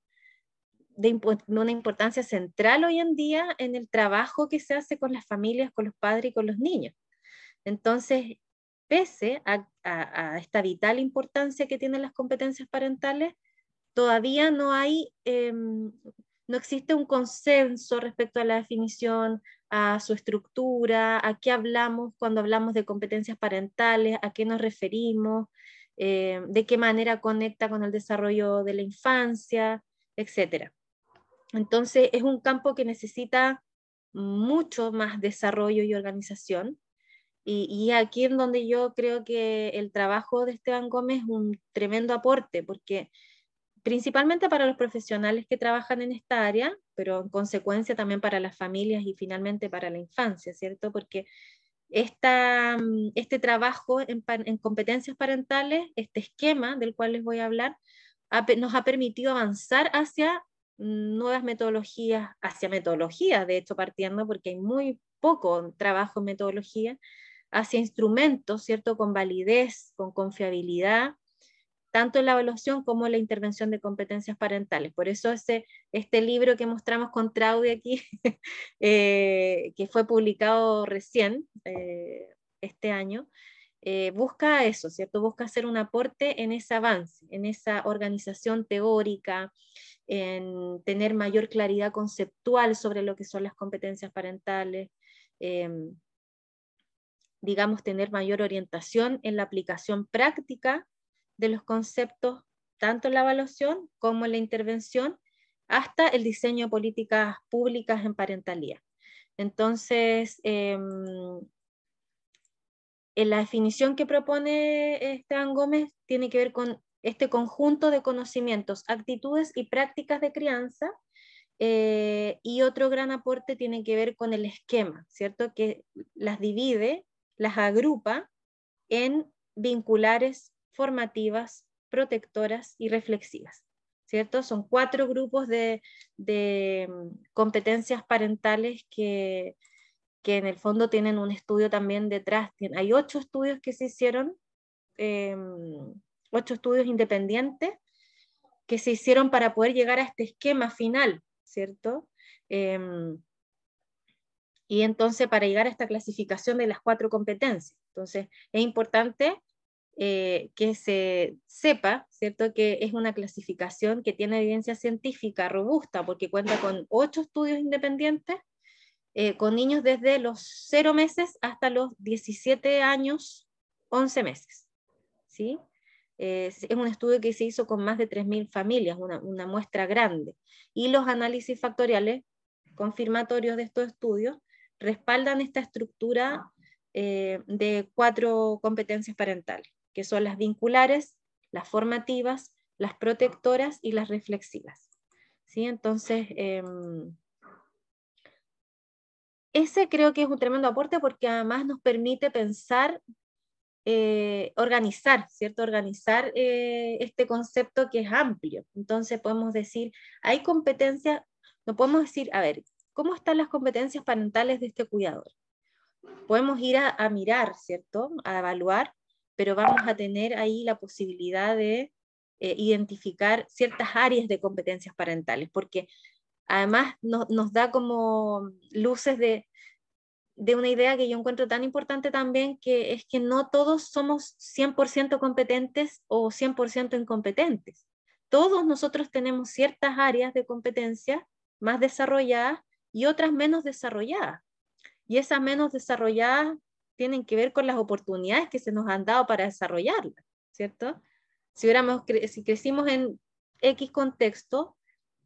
de una importancia central hoy en día en el trabajo que se hace con las familias, con los padres y con los niños. Entonces, pese a, esta vital importancia que tienen las competencias parentales, todavía no hay, em, no existe un consenso respecto a la definición, a su estructura, a qué hablamos cuando hablamos de competencias parentales, a qué nos referimos, eh, de qué manera conecta con el desarrollo de la infancia, etc. Entonces es un campo que necesita mucho más desarrollo y organización. Y, y aquí es donde yo creo que el trabajo de Esteban Gómez es un tremendo aporte, porque principalmente para los profesionales que trabajan en esta área, pero en consecuencia también para las familias y finalmente para la infancia, ¿cierto? Porque esta, mm, este trabajo en, competencias parentales, este esquema del cual les voy a hablar, nos ha permitido avanzar hacia nuevas metodologías, hacia metodologías, de hecho partiendo porque hay muy poco trabajo en metodología, hacia instrumentos, ¿cierto? Con validez, con confiabilidad, tanto en la evaluación como en la intervención de competencias parentales. Por eso ese, este libro que mostramos con Traude aquí, (laughs) eh, que fue publicado recién, eh, este año, eh, busca eso, ¿cierto? Busca hacer un aporte en ese avance, en esa organización teórica, en tener mayor claridad conceptual sobre lo que son las competencias parentales, em, digamos, tener mayor orientación en la aplicación práctica de los conceptos, tanto en la evaluación como en la intervención, hasta el diseño de políticas públicas en parentalía. Entonces, em, en la definición que propone Esteban Gómez tiene que ver con este conjunto de conocimientos, actitudes y prácticas de crianza, eh, y otro gran aporte tiene que ver con el esquema, ¿cierto? Que las divide, las agrupa en vinculares formativas, protectoras y reflexivas. ¿Cierto? Son cuatro grupos de, mm, competencias parentales que, en el fondo tienen un estudio también detrás. Hay ocho estudios que se hicieron, em, ocho estudios independientes que se hicieron para poder llegar a este esquema final, ¿cierto? Em, y entonces para llegar a esta clasificación de las cuatro competencias. Entonces es importante eh, que se sepa, ¿cierto? Que es una clasificación que tiene evidencia científica robusta porque cuenta con ocho estudios independientes eh, con niños desde los 0 meses hasta los 17 años, 11 meses. ¿sí? es un estudio que se hizo con más de 3.000 familias, una, una muestra grande. Y los análisis factoriales confirmatorios de estos estudios respaldan esta estructura eh, de cuatro competencias parentales, que son las vinculares, las formativas, las protectoras y las reflexivas. ¿Sí? Entonces, em, ese creo que es un tremendo aporte porque además nos permite pensar, eh, organizar, ¿cierto? Organizar eh, este concepto que es amplio. Entonces podemos decir, hay competencias, no podemos decir, a ver, ¿cómo están las competencias parentales de este cuidador? Podemos ir a, mirar, ¿cierto? A evaluar, pero vamos a tener ahí la posibilidad de eh, identificar ciertas áreas de competencias parentales, porque además nos da como luces de, de una idea que yo encuentro tan importante también, que es que no todos somos 100% competentes o 100% incompetentes. Todos nosotros tenemos ciertas áreas de competencia más desarrolladas y otras menos desarrolladas. Y esas menos desarrolladas tienen que ver con las oportunidades que se nos han dado para desarrollarlas, ¿cierto? Si, hubiéramos, si crecimos en X contexto,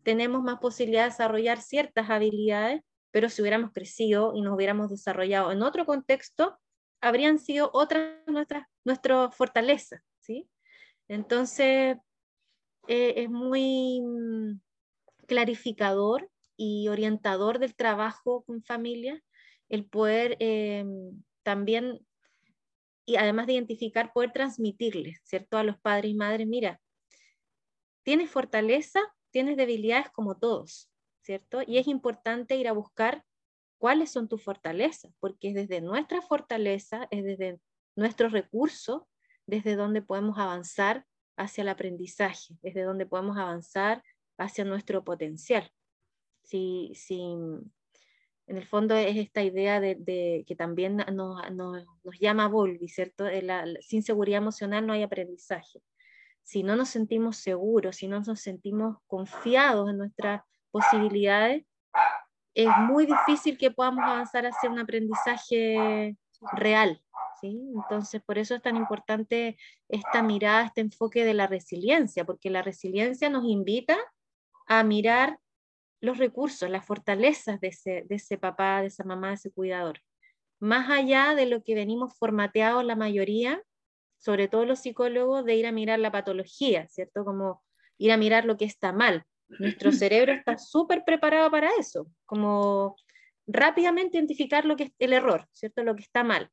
tenemos más posibilidad de desarrollar ciertas habilidades, pero si hubiéramos crecido y nos hubiéramos desarrollado en otro contexto, habrían sido otras nuestras, nuestras fortalezas, ¿sí? Entonces, eh, es muy mm, clarificador y orientador del trabajo con familia el poder eh, también, y además de identificar, poder transmitirles, ¿cierto? A los padres y madres, mira, tienes fortaleza, tienes debilidades como todos, ¿cierto? Y es importante ir a buscar cuáles son tus fortalezas, porque es desde nuestra fortaleza, es desde nuestros recursos, desde donde podemos avanzar hacia el aprendizaje, desde donde podemos avanzar hacia nuestro potencial. Si, si en el fondo es esta idea de, que también nos, llama Volvi, ¿cierto? sin seguridad emocional no hay aprendizaje. Si no nos sentimos seguros, si no nos sentimos confiados en nuestras posibilidades, es muy difícil que podamos avanzar hacia un aprendizaje real. ¿sí? Entonces, por eso es tan importante esta mirada, este enfoque de la resiliencia, porque la resiliencia nos invita a mirar los recursos, las fortalezas de ese, de ese papá, de esa mamá, de ese cuidador. Más allá de lo que venimos formateados la mayoría, sobre todo los psicólogos, de ir a mirar la patología, ¿cierto? Como ir a mirar lo que está mal. Nuestro (laughs) cerebro está súper preparado para eso, como rápidamente identificar lo que es el error, ¿cierto? Lo que está mal.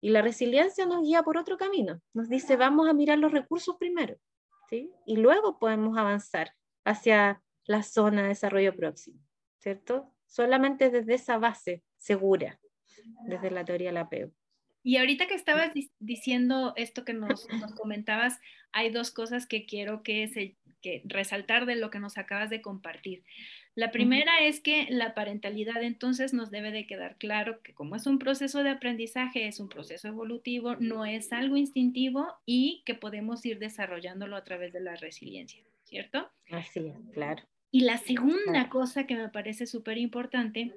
Y la resiliencia nos guía por otro camino. Nos dice, vamos a mirar los recursos primero, ¿sí? Y luego podemos avanzar hacia la zona de desarrollo próximo, ¿cierto? Solamente desde esa base segura, desde la teoría de la apego. Y ahorita que estabas diciendo esto que nos, comentabas, hay dos cosas que quiero que, que resaltar de lo que nos acabas de compartir. La primera es que la parentalidad entonces nos debe de quedar claro que como es un proceso de aprendizaje, es un proceso evolutivo, no es algo instintivo y que podemos ir desarrollándolo a través de la resiliencia, ¿cierto? Así es, claro. Y la segunda cosa que me parece súper importante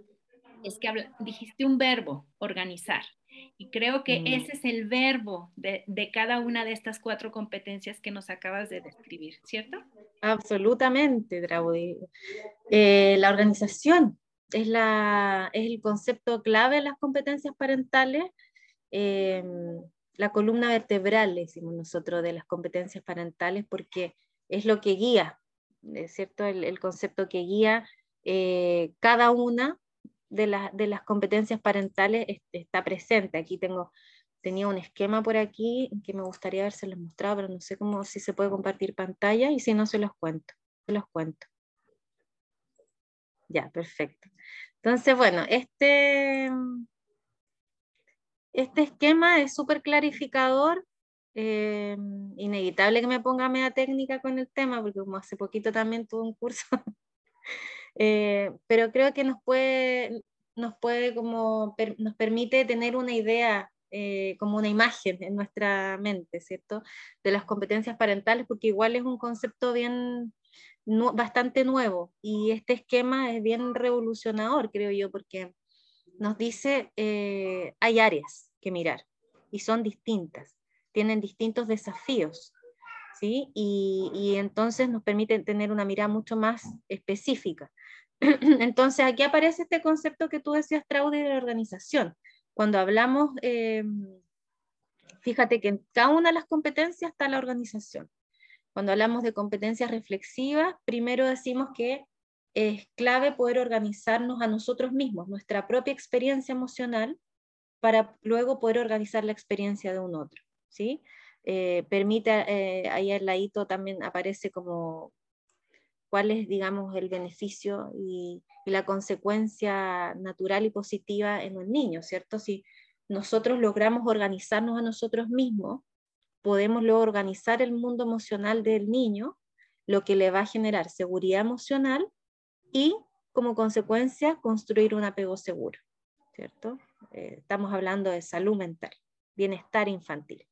es que dijiste un verbo, organizar. Y creo que mm. ese es el verbo de, cada una de estas cuatro competencias que nos acabas de describir, ¿cierto? Absolutamente, Draudi. Eh, la organización es, la, es el concepto clave de las competencias parentales. Em, la columna vertebral, decimos nosotros, de las competencias parentales, porque es lo que guía ¿cierto? El, concepto que guía eh, cada una de, las competencias parentales está presente. Aquí tengo, tenía un esquema por aquí que me gustaría haberse mostrado, pero no sé cómo, si se puede compartir pantalla y si no se los cuento, se los cuento. Ya, perfecto. Entonces, bueno, este, este esquema es súper clarificador eh, inevitable que me ponga media técnica con el tema, porque como hace poquito también tuve un curso, (laughs) eh, pero creo que nos puede, nos puede como, nos permite tener una idea, eh, como una imagen en nuestra mente, ¿cierto? De las competencias parentales, porque igual es un concepto bien, bastante nuevo, y este esquema es bien revolucionador, creo yo, porque nos dice, hay áreas que mirar, y son distintas tienen distintos desafíos, ¿sí? Y, entonces nos permite tener una mirada mucho más específica. (clears throat) Entonces, aquí aparece este concepto que tú decías, Traude, de la organización. Cuando hablamos, eh, fíjate que en cada una de las competencias está la organización. Cuando hablamos de competencias reflexivas, primero decimos que es clave poder organizarnos a nosotros mismos, nuestra propia experiencia emocional, para luego poder organizar la experiencia de un otro. ¿Sí? Eh, permite, eh, ahí el ladito también aparece como cuál es, digamos, el beneficio y, la consecuencia natural y positiva en un niño, ¿cierto? Si nosotros logramos organizarnos a nosotros mismos, podemos luego organizar el mundo emocional del niño, lo que le va a generar seguridad emocional y como consecuencia construir un apego seguro, ¿cierto? Eh, estamos hablando de salud mental, bienestar infantil.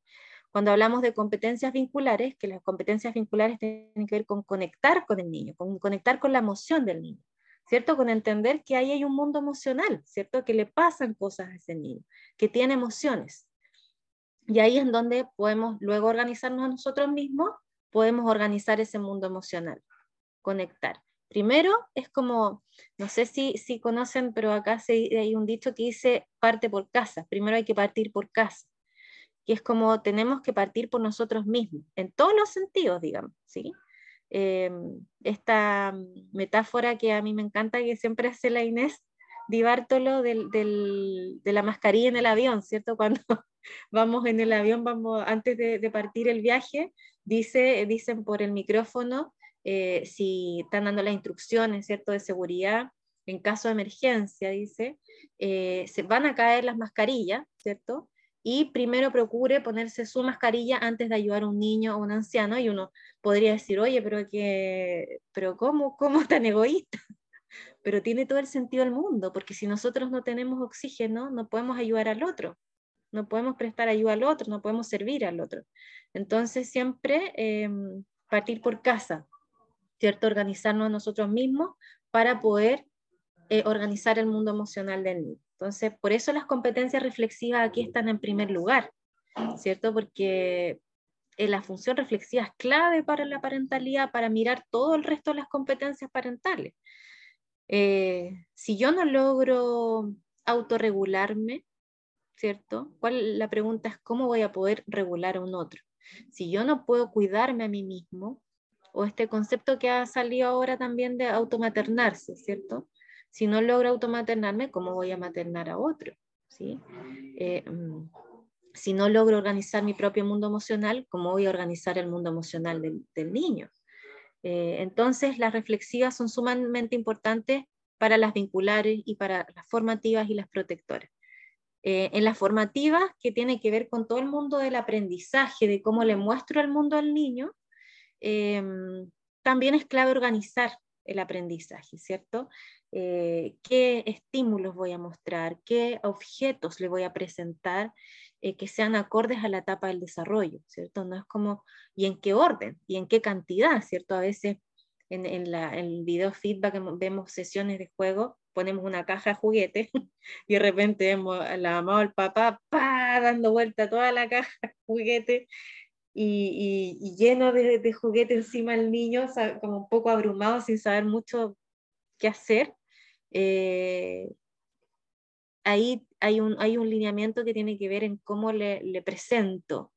Cuando hablamos de competencias vinculares, que las competencias vinculares tienen que ver con conectar con el niño, con conectar con la emoción del niño, ¿cierto? Con entender que ahí hay un mundo emocional, ¿cierto? Que le pasan cosas a ese niño, que tiene emociones. Y ahí es donde podemos luego organizarnos a nosotros mismos, podemos organizar ese mundo emocional, conectar. Primero es como, no sé si, si conocen, pero acá hay un dicho que dice parte por casa. Primero hay que partir por casa que es como tenemos que partir por nosotros mismos, en todos los sentidos, digamos, ¿sí? Em, esta metáfora que a mí me encanta, que siempre hace la Inés Di Bartolo del, de la mascarilla en el avión, ¿cierto? (laughs) Cuando vamos en el avión, vamos, antes de, partir el viaje, dice, dicen por el micrófono eh, si están dando las instrucciones, ¿cierto? De seguridad, en caso de emergencia, dice, eh, se van a caer las mascarillas, ¿cierto? Y primero procure ponerse su mascarilla antes de ayudar a un niño o un anciano y uno podría decir, oye, pero que, pero ¿cómo, cómo (laughs) tan egoísta? Pero tiene todo el sentido del mundo, porque si nosotros no tenemos oxígeno, no podemos ayudar al otro, no podemos prestar ayuda al otro, no podemos servir al otro. Entonces siempre em, partir por casa, ¿cierto? Organizarnos nosotros mismos para poder eh, organizar el mundo emocional del niño. Entonces, por eso las competencias reflexivas aquí están en primer lugar, ¿cierto? Porque eh, la función reflexiva es clave para la parentalidad, para mirar todo el resto de las competencias parentales. Eh, si yo no logro autorregularme, ¿cierto? ¿Cuál, la pregunta es cómo voy a poder regular a un otro. Si yo no puedo cuidarme a mí mismo, o este concepto que ha salido ahora también de automaternarse, ¿cierto? Si no logro automaternarme, ¿cómo voy a maternar a otro? ¿Sí? Eh, mm, si no logro organizar mi propio mundo emocional, ¿cómo voy a organizar el mundo emocional del, niño? Eh, entonces, las reflexivas son sumamente importantes para las vinculares y para las formativas y las protectoras. Eh, en las formativas, que tiene que ver con todo el mundo del aprendizaje, de cómo le muestro el mundo al niño, también es clave organizar el aprendizaje, ¿cierto? Eh, qué estímulos voy a mostrar, qué objetos le voy a presentar eh, que sean acordes a la etapa del desarrollo, ¿cierto? No es como, ¿y en qué orden? ¿Y en qué cantidad? ¿Cierto? A veces en, el video feedback vemos sesiones de juego, ponemos una caja de juguetes (laughs) y de repente vemos a la mamá o el papá pa, dando vuelta toda la caja de juguetes y, y, lleno de, de juguetes encima del niño, como un poco abrumado sin saber mucho qué hacer. Eh, ahí hay un, hay un lineamiento que tiene que ver en cómo le, le presento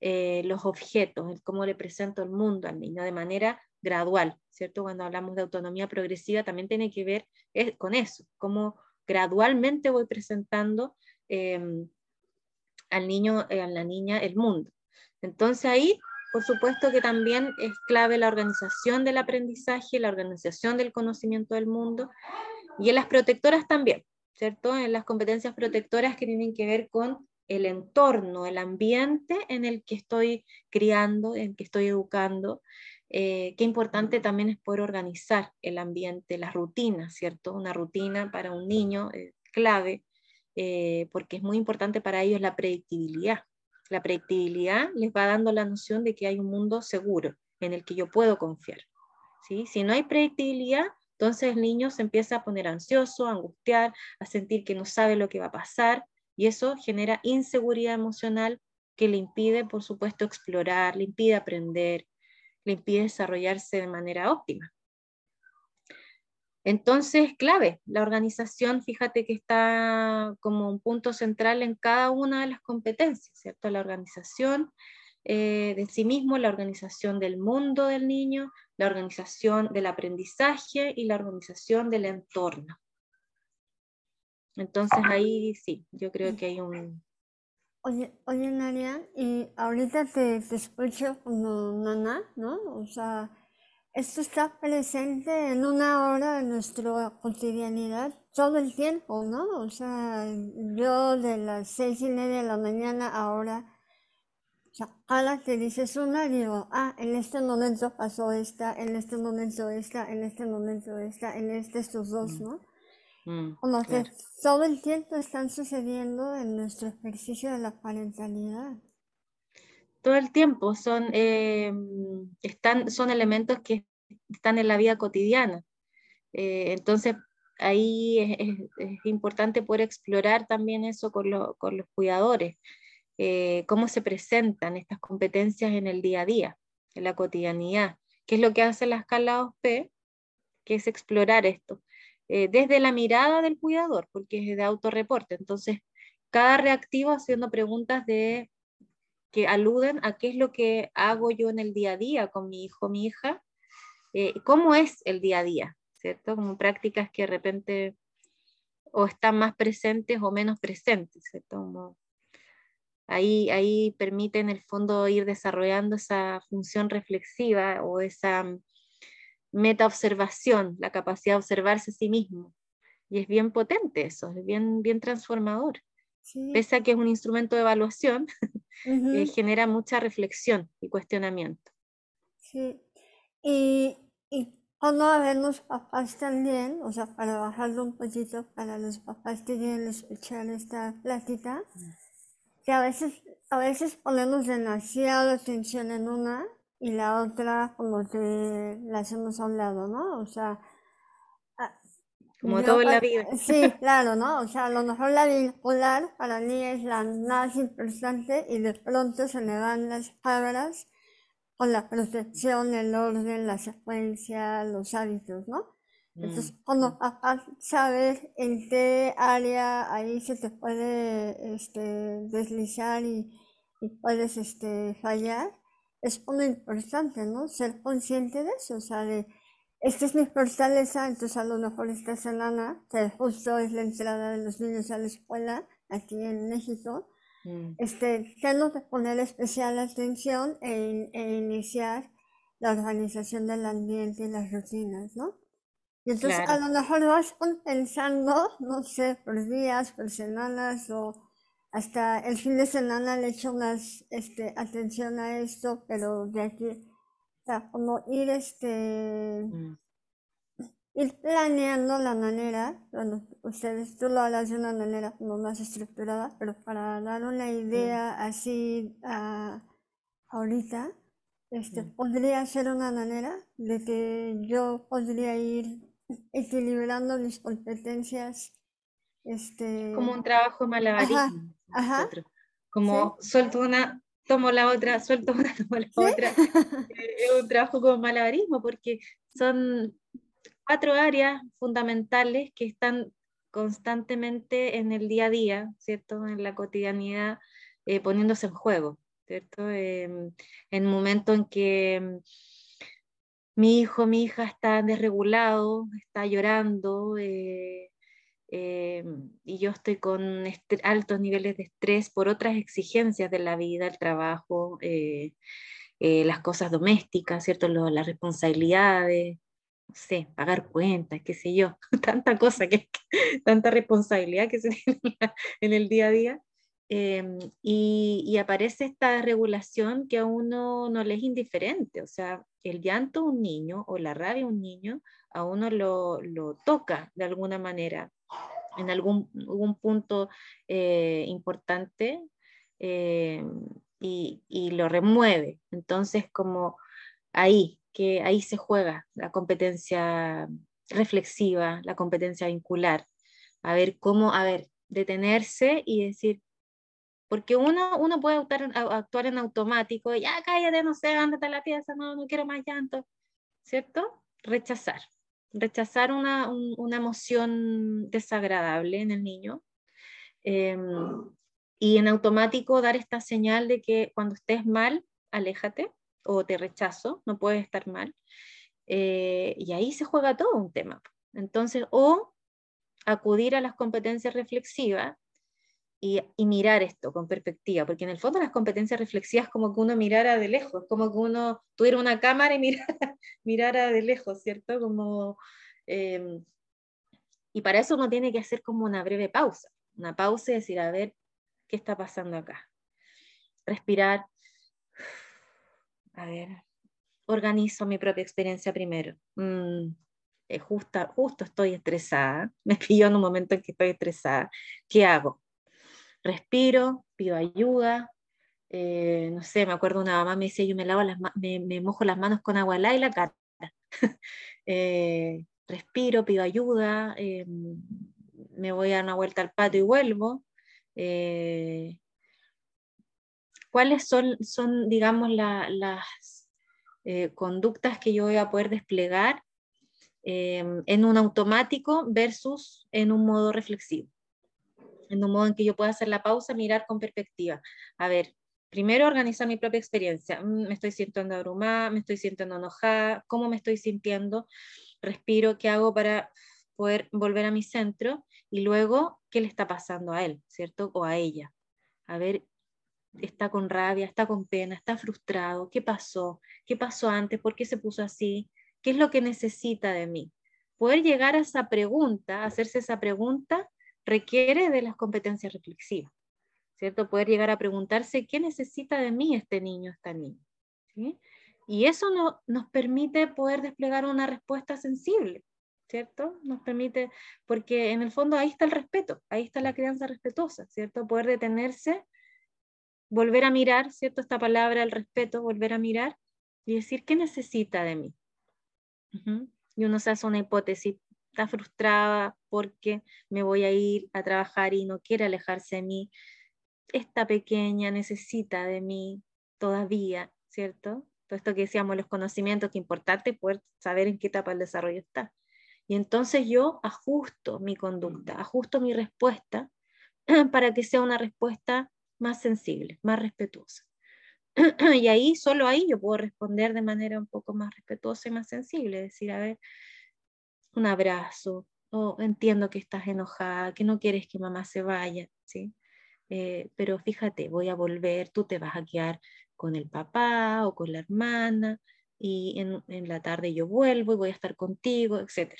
eh, los objetos, en cómo le presento el mundo al niño de manera gradual, ¿cierto? Cuando hablamos de autonomía progresiva también tiene que ver eh, con eso, cómo gradualmente voy presentando em, al niño, a la niña el mundo. Entonces ahí, por supuesto que también es clave la organización del aprendizaje, la organización del conocimiento del mundo y en las protectoras también, ¿cierto? En las competencias protectoras que tienen que ver con el entorno, el ambiente en el que estoy criando, en el que estoy educando. Eh, qué importante también es poder organizar el ambiente, las rutinas, ¿cierto? Una rutina para un niño es clave, eh, porque es muy importante para ellos la predictibilidad. La predictibilidad les va dando la noción de que hay un mundo seguro en el que yo puedo confiar. ¿sí? Si no hay predictibilidad, entonces el niño se empieza a poner ansioso, a angustiar, a sentir que no sabe lo que va a pasar y eso genera inseguridad emocional que le impide, por supuesto, explorar, le impide aprender, le impide desarrollarse de manera óptima. Entonces, clave, la organización, fíjate que está como un punto central en cada una de las competencias, ¿cierto? La organización eh, de sí mismo, la organización del mundo del niño, la organización del aprendizaje y la organización del entorno. Entonces ahí sí, yo creo que hay un... Oye, oye Nadia, y ahorita te, te escucho como nana, ¿no? O sea, esto está presente en una hora de nuestra cotidianidad todo el tiempo, ¿no? O sea, yo de las seis y media de la mañana ahora, o sea, cada que dices una, digo, ah, en este momento pasó esta, en este momento esta, en este momento esta, en este estos dos, ¿no? Mm, Como que todo el tiempo están sucediendo en nuestro ejercicio de la parentalidad. Todo el tiempo son, eh, están, son elementos que están en la vida cotidiana. Eh, entonces, ahí es, importante poder explorar también eso con, con los cuidadores, eh, cómo se presentan estas competencias en el día a día, en la cotidianidad, qué es lo que hace la escala OSP, que es explorar esto. Eh, desde la mirada del cuidador, porque es de autorreporte. Entonces, cada reactivo haciendo preguntas de, que aluden a qué es lo que hago yo en el día a día con mi hijo, mi hija, eh, cómo es el día a día, ¿cierto? Como prácticas que de repente o están más presentes o menos presentes, ¿cierto? ahí, ahí permite en el fondo ir desarrollando esa función reflexiva o esa meta-observación, la capacidad de observarse a sí mismo. Y es bien potente eso, es bien, bien transformador. Pese a que es un instrumento de evaluación, (laughs) eh, genera mucha reflexión y cuestionamiento. Sí, y, y cuando vemos papás también, o sea, para bajarlo un poquito para los papás que quieren escuchar esta plática, que a veces, a veces ponemos demasiada atención en una y la otra como que la hacemos a un lado, ¿no? O sea... Como todo en la vida. Sí, (laughs) claro, ¿no? O sea, a lo mejor la vincular para mí es la más importante y de pronto se le van las palabras con la protección, el orden, la secuencia, los hábitos, ¿no? Entonces, mm, cuando sabes en qué área ahí se te puede este, deslizar y, y puedes este, fallar, es muy importante, ¿no? Ser consciente de eso, o sea, de, esta es mi fortaleza, entonces a lo mejor esta semana, que justo es la entrada de los niños a la escuela aquí en México, mm. este, tengo que poner especial atención en, iniciar la organización del ambiente y las rutinas, ¿no? Y entonces a lo mejor vas pensando, no sé, por días, por semanas o hasta el fin de semana le echo más este, atención a esto, pero de aquí, o sea, como ir, este, mm. ir planeando la manera, bueno, ustedes, tú lo hablas de una manera como más estructurada, pero para dar una idea mm. así ahorita, este, mm. podría ser una manera de que yo podría ir equilibrando mis competencias. Este... Como un trabajo malabarismo. Ajá. Como suelto una, tomo la otra, suelto una, (laughs) tomo la otra. Eh, es un trabajo como malabarismo porque son cuatro áreas fundamentales que están constantemente en el día a día, ¿cierto? En la cotidianidad, eh, poniéndose en juego, ¿cierto? en el momento en que mm, mi hijo, mi hija está desregulado, está llorando, eh, eh, y yo estoy con altos niveles de estrés por otras exigencias de la vida, el trabajo, eh, eh, las cosas domésticas, ¿cierto? las responsabilidades, no sé, pagar cuentas, qué sé yo, (laughs) tanta cosa, que, (laughs) tanta responsabilidad que se (laughs) tiene en el día a día. Em, y, y, aparece esta regulación que a uno no le es indiferente, o sea, el llanto de un niño o la rabia de un niño a uno lo, lo toca de alguna manera en algún, punto eh, importante eh, y, y, lo remueve. Entonces, como ahí, que ahí se juega la competencia reflexiva, la competencia vincular, a ver cómo, a ver, detenerse y decir, porque uno, uno puede actuar, actuar en automático, ya cállate, no sé, ándate a la pieza, no, no quiero más llanto, ¿cierto? Rechazar. Rechazar una, una emoción desagradable en el niño em, y en automático dar esta señal de que cuando estés mal, aléjate o te rechazo, no puedes estar mal. Eh, y ahí se juega todo un tema. Entonces, o acudir a las competencias reflexivas y, mirar esto con perspectiva, porque en el fondo las competencias reflexivas como que uno mirara de lejos, como que uno tuviera una cámara y (laughs) mirara, de lejos, ¿cierto? Como, em, y para eso uno tiene que hacer como una breve pausa, una pausa y decir, a ver, ¿qué está pasando acá? Respirar, a ver, organizo mi propia experiencia primero. Mm, justo, justo estoy estresada, (laughs) me pillo en un momento en que estoy estresada. ¿Qué hago? Respiro, pido ayuda. Eh, no sé, me acuerdo una mamá me dice, yo me, lavo las me, me mojo las manos con agua y la cara. (laughs) Eh, respiro, pido ayuda, eh, me voy a dar una vuelta al patio y vuelvo. ¿Cuáles son, son digamos, las conductas que yo voy a poder desplegar en un automático versus en un modo reflexivo? En un modo en que yo pueda hacer la pausa, mirar con perspectiva. A ver, primero organizar mi propia experiencia. Mm, me estoy sintiendo abrumada, me estoy sintiendo enojada, cómo me estoy sintiendo, respiro, qué hago para poder volver a mi centro y luego qué le está pasando a él, ¿cierto? O a ella. A ver, está con rabia, está con pena, está frustrado, ¿qué pasó? ¿Qué pasó antes? ¿Por qué se puso así? ¿Qué es lo que necesita de mí? Poder llegar a esa pregunta, hacerse esa pregunta requiere de las competencias reflexivas, ¿cierto? Poder llegar a preguntarse qué necesita de mí este niño, esta niña. Y eso no, nos permite poder desplegar una respuesta sensible, ¿cierto? Nos permite, porque en el fondo ahí está el respeto, ahí está la crianza respetuosa, ¿cierto? Poder detenerse, volver a mirar, ¿cierto? Esta palabra, el respeto, volver a mirar y decir, ¿qué necesita de mí? Y uno se hace una hipótesis, está frustrada porque me voy a ir a trabajar y no quiere alejarse de mí. Esta pequeña necesita de mí todavía, ¿cierto? Todo esto que decíamos, los conocimientos, que es importante poder saber en qué etapa del desarrollo está. Y entonces yo ajusto mi conducta, ajusto mi respuesta (clears throat) para que sea una respuesta más sensible, más respetuosa. (clears throat) Y ahí, solo ahí, yo puedo responder de manera un poco más respetuosa y más sensible, decir, a ver, un abrazo, o entiendo que estás enojada, que no quieres que mamá se vaya, ¿sí? Eh, pero fíjate, voy a volver, tú te vas a quedar con el papá o con la hermana, y en, la tarde yo vuelvo y voy a estar contigo, etc.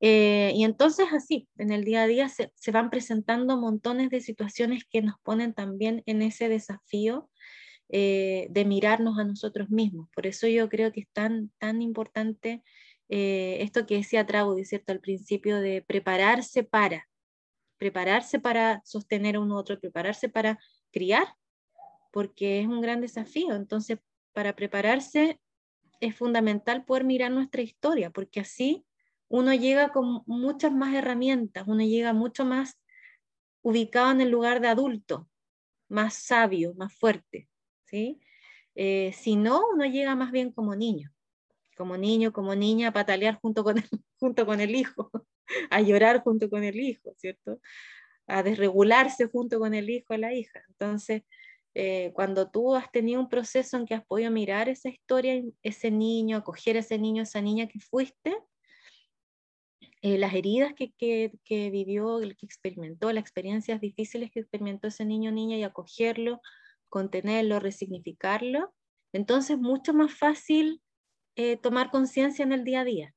Eh, y entonces así, en el día a día se, se, van presentando montones de situaciones que nos ponen también en ese desafío eh, de mirarnos a nosotros mismos. Por eso yo creo que es tan, tan importante eh, esto que decía Traudy, ¿cierto? Al principio de prepararse para, prepararse para sostener a un otro, prepararse para criar, porque es un gran desafío. Entonces, para prepararse es fundamental poder mirar nuestra historia, porque así uno llega con muchas más herramientas, uno llega mucho más ubicado en el lugar de adulto, más sabio, más fuerte. ¿Sí? Eh, si no, uno llega más bien como niño, como niño, como niña, a patalear junto con el, (laughs) junto con el hijo, (laughs) a llorar junto con el hijo, ¿cierto? A desregularse junto con el hijo o la hija. Entonces, eh, cuando tú has tenido un proceso en que has podido mirar esa historia, ese niño, acoger a ese niño, esa niña que fuiste, eh, las heridas que, que, que, vivió, que experimentó, las experiencias difíciles que experimentó ese niño niña y acogerlo, contenerlo, resignificarlo, entonces mucho más fácil eh, tomar conciencia en el día a día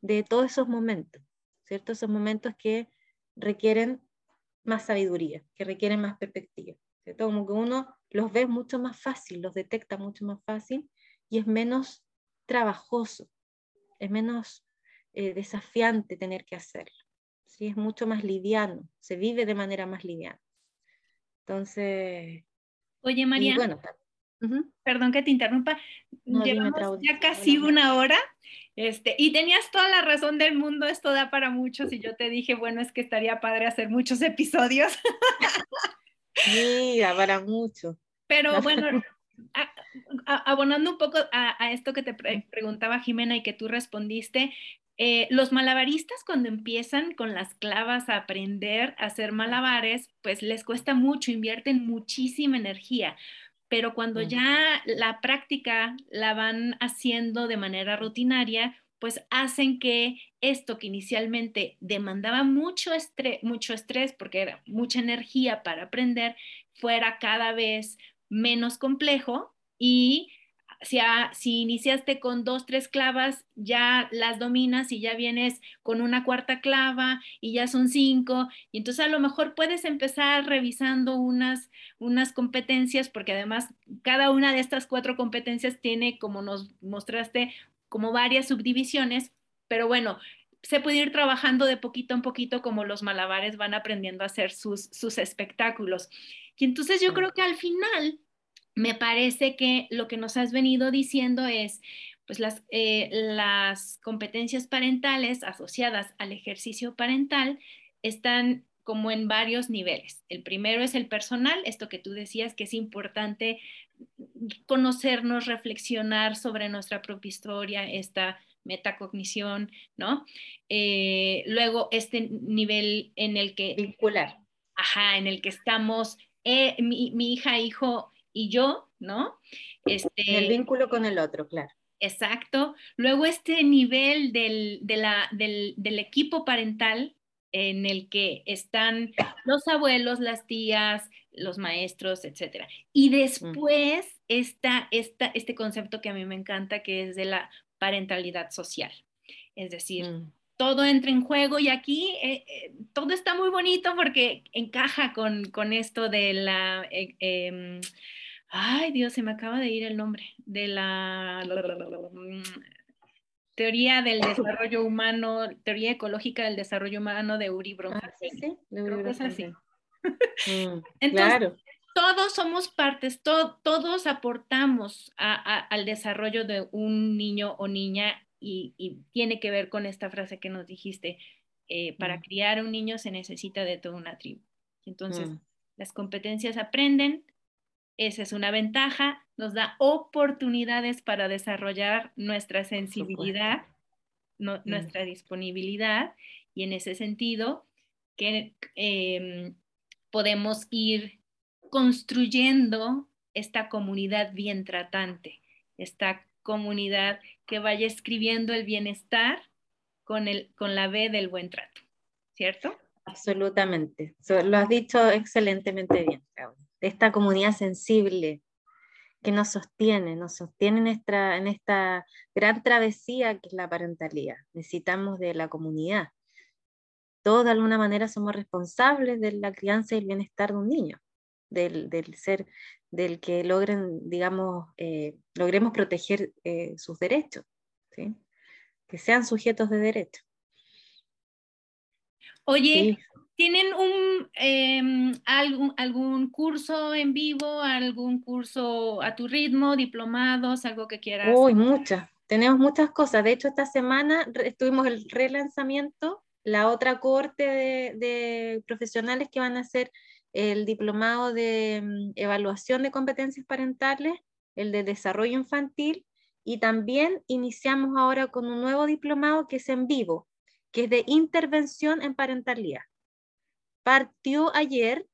de todos esos momentos, ¿cierto? Esos momentos que requieren más sabiduría, que requieren más perspectiva, ¿cierto? Como que uno los ve mucho más fácil, los detecta mucho más fácil y es menos trabajoso, es menos eh, desafiante tener que hacerlo, ¿sí? Es mucho más liviano, se vive de manera más liviana. Entonces, Oye, María. Perdón que te interrumpa. Llevamos ya casi una hora. Este, y tenías toda la razón del mundo, esto da para muchos. Y yo te dije, bueno, es que estaría padre hacer muchos episodios. (laughs) Sí, para mucho. Pero bueno, abonando un poco a, esto que te preguntaba Jimena y que tú respondiste, eh, los malabaristas cuando empiezan con las clavas a aprender a hacer malabares, pues les cuesta mucho, invierten muchísima energía, pero cuando ya la práctica la van haciendo de manera rutinaria, pues hacen que esto que inicialmente demandaba mucho estrés, mucho estrés porque era mucha energía para aprender, fuera cada vez menos complejo y si, si, iniciaste con dos, tres clavas, ya las dominas y ya vienes con una cuarta clava y ya son cinco. Y entonces a lo mejor puedes empezar revisando unas, unas competencias, porque además cada una de estas cuatro competencias tiene, como nos mostraste, como varias subdivisiones, pero bueno, se puede ir trabajando de poquito en poquito como los malabares van aprendiendo a hacer sus, sus espectáculos. Y entonces yo creo que al final me parece que lo que nos has venido diciendo es, pues las, eh, las competencias parentales asociadas al ejercicio parental están como en varios niveles. El primero es el personal, esto que tú decías que es importante conocernos, reflexionar sobre nuestra propia historia, esta metacognición, ¿no? Eh, luego este nivel en el que... Vincular. Ajá, en el que estamos, eh, mi, mi, hija, hijo y yo, ¿no? Este, el vínculo con el otro, claro. Exacto. Luego este nivel del, de la, del, del equipo parental en el que están los abuelos, las tías, los maestros, etc. Y después está, está este concepto que a mí me encanta, que es de la parentalidad social. Es decir, mm. todo entra en juego y aquí eh, eh, todo está muy bonito porque encaja con, con esto de la... Eh, em, ay Dios, se me acaba de ir el nombre, de la teoría del desarrollo humano, teoría ecológica del desarrollo humano de Uri Bronfeld. Ah, sí, sí, de Uri así. (laughs) Mm, Entonces, todos somos partes, todos aportamos al desarrollo de un niño o niña y, tiene que ver con esta frase que nos dijiste, eh, para mm. criar a un niño se necesita de toda una tribu. Entonces, mm. las competencias aprenden, esa es una ventaja, nos da oportunidades para desarrollar nuestra sensibilidad, mm. nuestra disponibilidad y en ese sentido que em, podemos ir construyendo esta comunidad bien tratante, esta comunidad que vaya escribiendo el bienestar con, el, con la B del buen trato, ¿cierto? Absolutamente, lo has dicho excelentemente bien, Claudia esta comunidad sensible que nos sostiene, nos sostiene en esta, en esta gran travesía que es la parentalidad. Necesitamos de la comunidad. Todos de alguna manera somos responsables de la crianza y el bienestar de un niño, del, ser, del que logren, digamos, eh, logremos proteger eh, sus derechos, que sean sujetos de derecho. Oye, ¿Tienen un, em, algún, algún curso en vivo, algún curso a tu ritmo, diplomados, algo que quieras? Uy, muchas. Tenemos muchas cosas. De hecho, esta semana tuvimos el relanzamiento, la otra corte de, profesionales que van a hacer el diplomado de mm, evaluación de competencias parentales, el de desarrollo infantil, y también iniciamos ahora con un nuevo diplomado que es en vivo, que es de intervención en parentalidad partió ayer,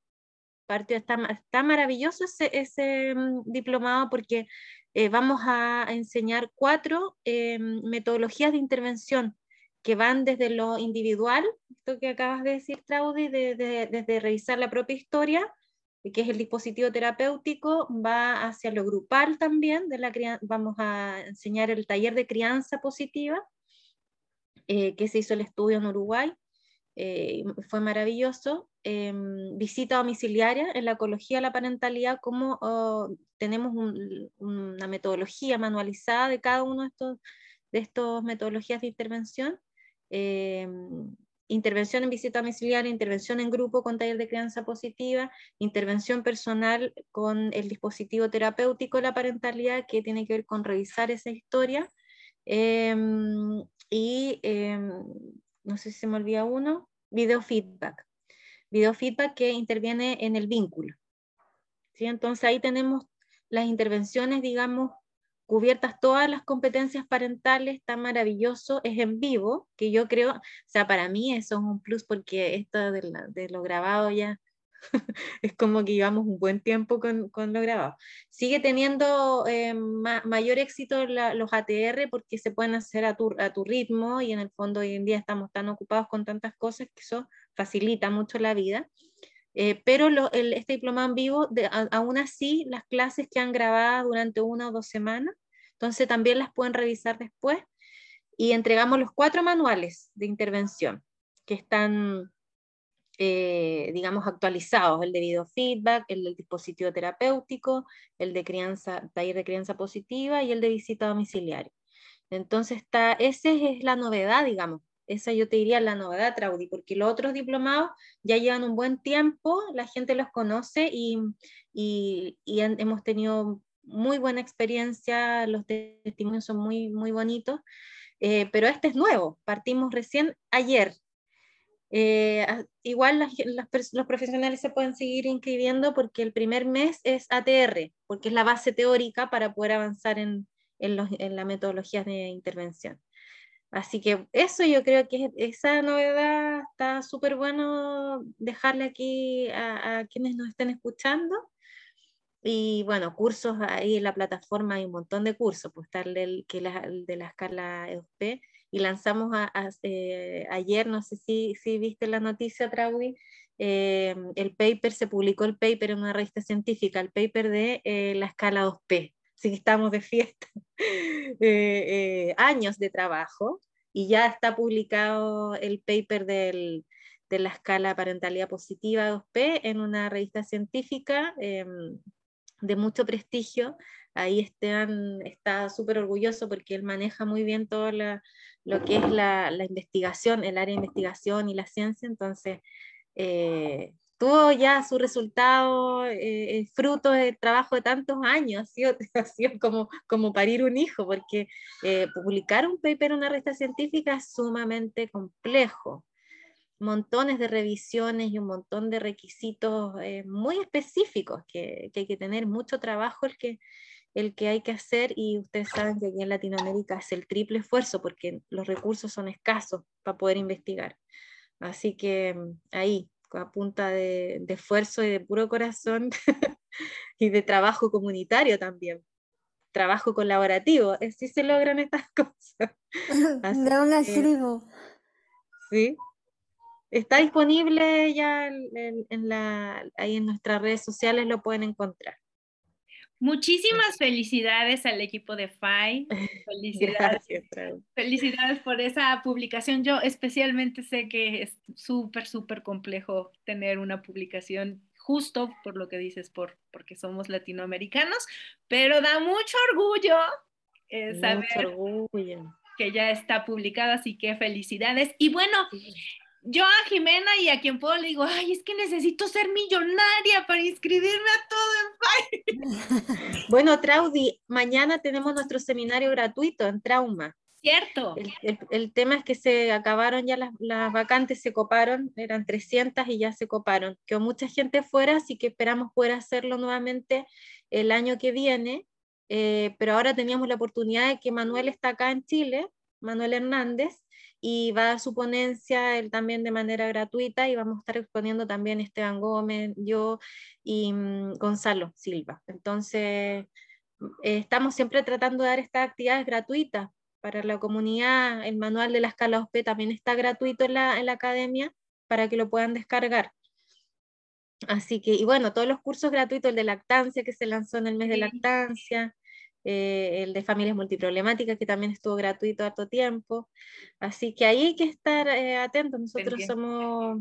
partió, está, está maravilloso ese, mm, diplomado porque eh, vamos a enseñar cuatro eh, metodologías de intervención que van desde lo individual, esto que acabas de decir, Traudy, desde revisar la propia historia, que es el dispositivo terapéutico, va hacia lo grupal también, de la vamos a enseñar el taller de crianza positiva, eh, que se hizo el estudio en Uruguay, eh, fue maravilloso. Em, visita domiciliaria en la ecología de la parentalidad, como oh, tenemos una metodología manualizada de cada uno de estos de metodologías de intervención. Em, intervención en visita domiciliaria, intervención en grupo con taller de crianza positiva, intervención personal con el dispositivo terapéutico de la parentalidad que tiene que ver con revisar esa historia. Em, y no sé si se me olvida uno, video feedback. Video feedback que interviene en el vínculo. ¿sí? Entonces ahí tenemos las intervenciones, digamos, cubiertas todas las competencias parentales, está maravilloso, es en vivo, que yo creo, o sea, para mí eso es un plus porque esto de, de lo grabado ya (laughs) es como que llevamos un buen tiempo con, con lo grabado. Sigue teniendo eh, mayor éxito los ATR porque se pueden hacer a tu, a tu ritmo y en el fondo hoy en día estamos tan ocupados con tantas cosas que eso facilita mucho la vida. Eh, pero el, este diplomado en vivo, de, aún así, las clases que han grabado durante una o dos semanas, entonces también las pueden revisar después y entregamos los cuatro manuales de intervención que están eh, digamos, actualizados, el de feedback, el del dispositivo terapéutico, el de crianza, taller de crianza positiva y el de visita domiciliaria. Entonces, está, esa es la novedad, digamos. Esa yo te diría la novedad, Traudy, porque los otros diplomados ya llevan un buen tiempo, la gente los conoce y, y, hemos tenido muy buena experiencia, los testimonios son muy, muy bonitos, eh, pero este es nuevo, partimos recién ayer, eh, igual los profesionales se pueden seguir inscribiendo porque el primer mes es ATR, porque es la base teórica para poder avanzar en, en, los, en la metodología de intervención. Así que eso yo creo que esa novedad está súper bueno dejarle aquí a, quienes nos estén escuchando. Y bueno, cursos ahí en la plataforma hay un montón de cursos, pues está el, que la, de la escala EUP, y lanzamos eh, ayer, no sé si, si viste la noticia, Traudy, eh, el paper, se publicó el paper en una revista científica, el paper de eh, la escala 2P, así que estamos de fiesta, (laughs) años de trabajo, y ya está publicado el paper del, de la escala parentalidad positiva 2P en una revista científica de mucho prestigio. Ahí Esteban está súper orgulloso porque él maneja muy bien todo lo que es la, investigación, el área de investigación y la ciencia, entonces eh, tuvo ya su resultado, eh, fruto del trabajo de tantos años, (laughs) ha sido, como, como parir un hijo, porque eh, publicar un paper en una revista científica es sumamente complejo montones de revisiones y un montón de requisitos eh, muy específicos que, que, hay que tener, mucho trabajo el que, el que hay que hacer y ustedes saben que aquí en Latinoamérica es el triple esfuerzo porque los recursos son escasos para poder investigar. Así que mm, ahí, a punta de, esfuerzo y de puro corazón (laughs) y de trabajo comunitario también, trabajo colaborativo, así se logran estas (laughs) cosas. (laughs) de una escribo. Sí, Está disponible ya en, la, ahí en nuestras redes sociales, lo pueden encontrar. Muchísimas felicidades al equipo de FAI. (laughs) Felicidades, felicidades por esa publicación. Yo especialmente sé que es súper, súper complejo tener una publicación justo por lo que dices, por, porque somos latinoamericanos, pero da mucho orgullo eh, saber que ya está publicada, así que felicidades. Y bueno, yo a Jimena y a quien puedo le digo, ay, es que necesito ser millonaria para inscribirme a todo en FAI. (laughs) Bueno, Traudy, mañana tenemos nuestro seminario gratuito en trauma. Cierto. El, tema es que se acabaron ya las, vacantes, se coparon, eran 300 y ya se coparon. Quedó mucha gente fuera, así que esperamos poder hacerlo nuevamente el año que viene. Eh, pero ahora teníamos la oportunidad de que Manuel está acá en Chile, Manuel Hernández, y va a su ponencia él también de manera gratuita y vamos a estar exponiendo también Esteban Gómez, yo y mm, Gonzalo Silva. Entonces, estamos siempre tratando de dar estas actividades gratuitas para la comunidad. El manual de la escala OSP también está gratuito en la, en la academia para que lo puedan descargar. Así que, y bueno, todos los cursos gratuitos, el de lactancia que se lanzó en el mes de lactancia, eh, el de familias multiproblemáticas, que también estuvo gratuito harto tiempo. Así que ahí hay que estar eh, atentos. Nosotros somos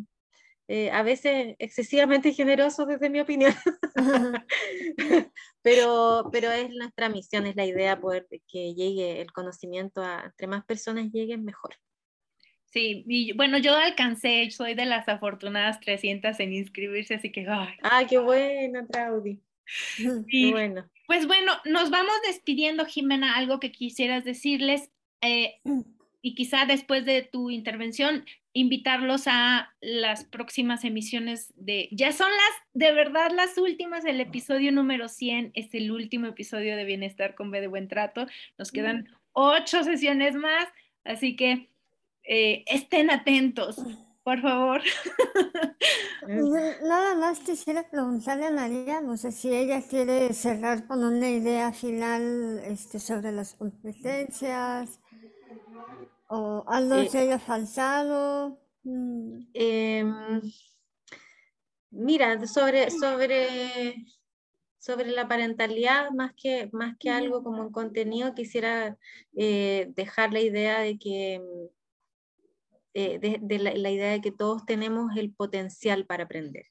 eh, a veces excesivamente generosos, desde mi opinión, (laughs) pero, pero es nuestra misión, es la idea poder que llegue el conocimiento a entre más personas lleguen, mejor. Sí, y bueno, yo alcancé, soy de las afortunadas 300 en inscribirse, así que... ¡Ay, ah, qué bueno, Traudy! Y, bueno. Pues bueno, nos vamos despidiendo, Jimena, algo que quisieras decirles. Eh, y quizá después de tu intervención invitarlos a las próximas emisiones de, ya son las, de verdad, las últimas, el episodio número 100 es el último episodio de Bienestar con B de Buen Trato, nos quedan ocho sesiones más, así que eh, estén atentos, por favor. (laughs) Nada más quisiera preguntarle a María, no sé si ella quiere cerrar con una idea final este, sobre las competencias o algo eh, se haya faltado. Em, mira, sobre, sobre, sobre la parentalidad, más que, más que algo como un contenido, quisiera eh, dejar la idea de que eh, de, la, idea de que todos tenemos el potencial para aprender,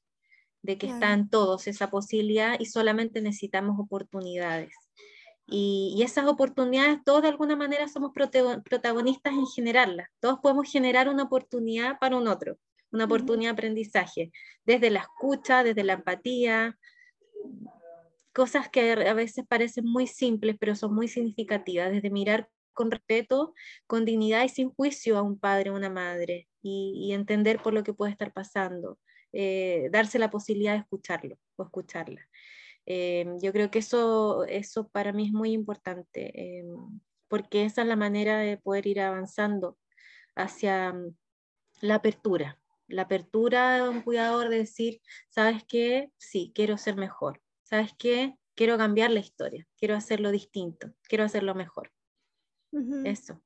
de que están todos esa posibilidad y solamente necesitamos oportunidades. Y, esas oportunidades, todos de alguna manera somos protagonistas en generarlas. Todos podemos generar una oportunidad para un otro, una oportunidad de aprendizaje, desde la escucha, desde la empatía, cosas que a veces parecen muy simples, pero son muy significativas, desde mirar con respeto, con dignidad y sin juicio a un padre o una madre y, entender por lo que puede estar pasando, eh, darse la posibilidad de escucharlo o escucharla. Eh, yo creo que eso, eso para mí es muy importante, eh, porque esa es la manera de poder ir avanzando hacia mm, la apertura, la apertura de un cuidador de decir, ¿sabes qué? Sí, quiero ser mejor. ¿Sabes qué? Quiero cambiar la historia, quiero hacerlo distinto, quiero hacerlo mejor. Eso.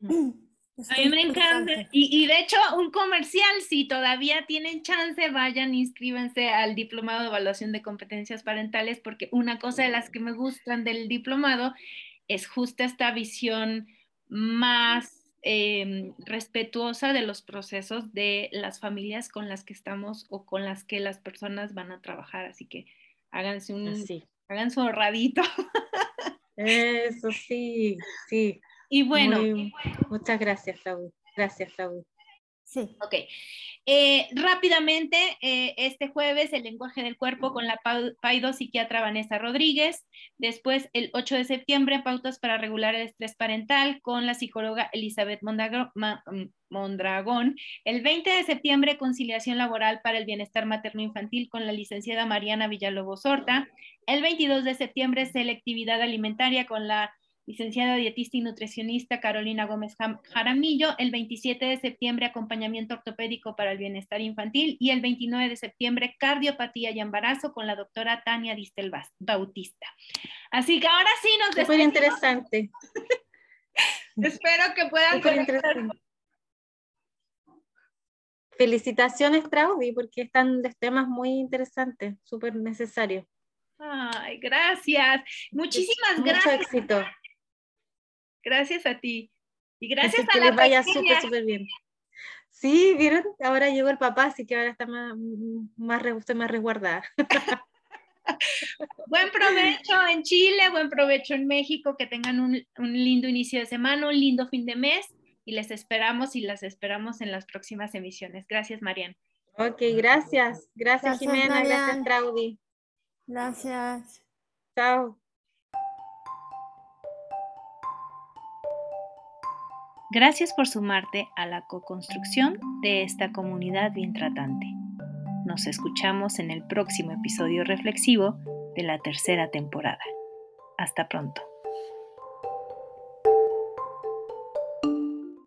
(clears throat) A mí me encanta. Y, de hecho, un comercial, si todavía tienen chance, vayan, inscríbanse al diplomado de evaluación de competencias parentales, porque una cosa de las que me gustan del diplomado es justo esta visión más em, respetuosa de los procesos de las familias con las que estamos o con las que las personas van a trabajar. Así que háganse un, háganse un honradito. (laughs) Eso sí, sí. Y bueno. muchas gracias, Raúl. Gracias, Raúl. Sí. Ok. Eh, rápidamente, eh, este jueves, el lenguaje del cuerpo con la paido psiquiatra Vanessa Rodríguez. Después, el 8 de septiembre, pautas para regular el estrés parental con la psicóloga Elizabeth mm, Mondragón. El 20 de septiembre, conciliación laboral para el bienestar materno-infantil con la licenciada Mariana Villalobos Horta. El 22 de septiembre, selectividad alimentaria con la licenciada dietista y nutricionista Carolina Gómez Jaramillo, el 27 de septiembre acompañamiento ortopédico para el bienestar infantil y el 29 de septiembre cardiopatía y embarazo con la doctora Tania Distel Bautista. Así que ahora sí nos despedimos. Muy interesante. (laughs) Espero que puedan Felicitaciones, Traudy, porque están de temas muy interesantes, súper necesarios. Ay, gracias. Muchísimas gracias. Mucho éxito. Gracias a ti. Y gracias a que la les vaya súper, súper bien. Sí, vieron, ahora llegó el papá, así que ahora está más, más, más resguardada. (laughs) buen provecho en Chile, buen provecho en México, que tengan un, un, lindo inicio de semana, un lindo fin de mes y les esperamos y las esperamos en las próximas emisiones. Gracias, Marian. Ok, gracias. Gracias, Jimena. Gracias, Traudy. Gracias. Chao. Gracias por sumarte a la co-construcción de esta comunidad bien tratante. Nos escuchamos en el próximo episodio reflexivo de la tercera temporada. Hasta pronto.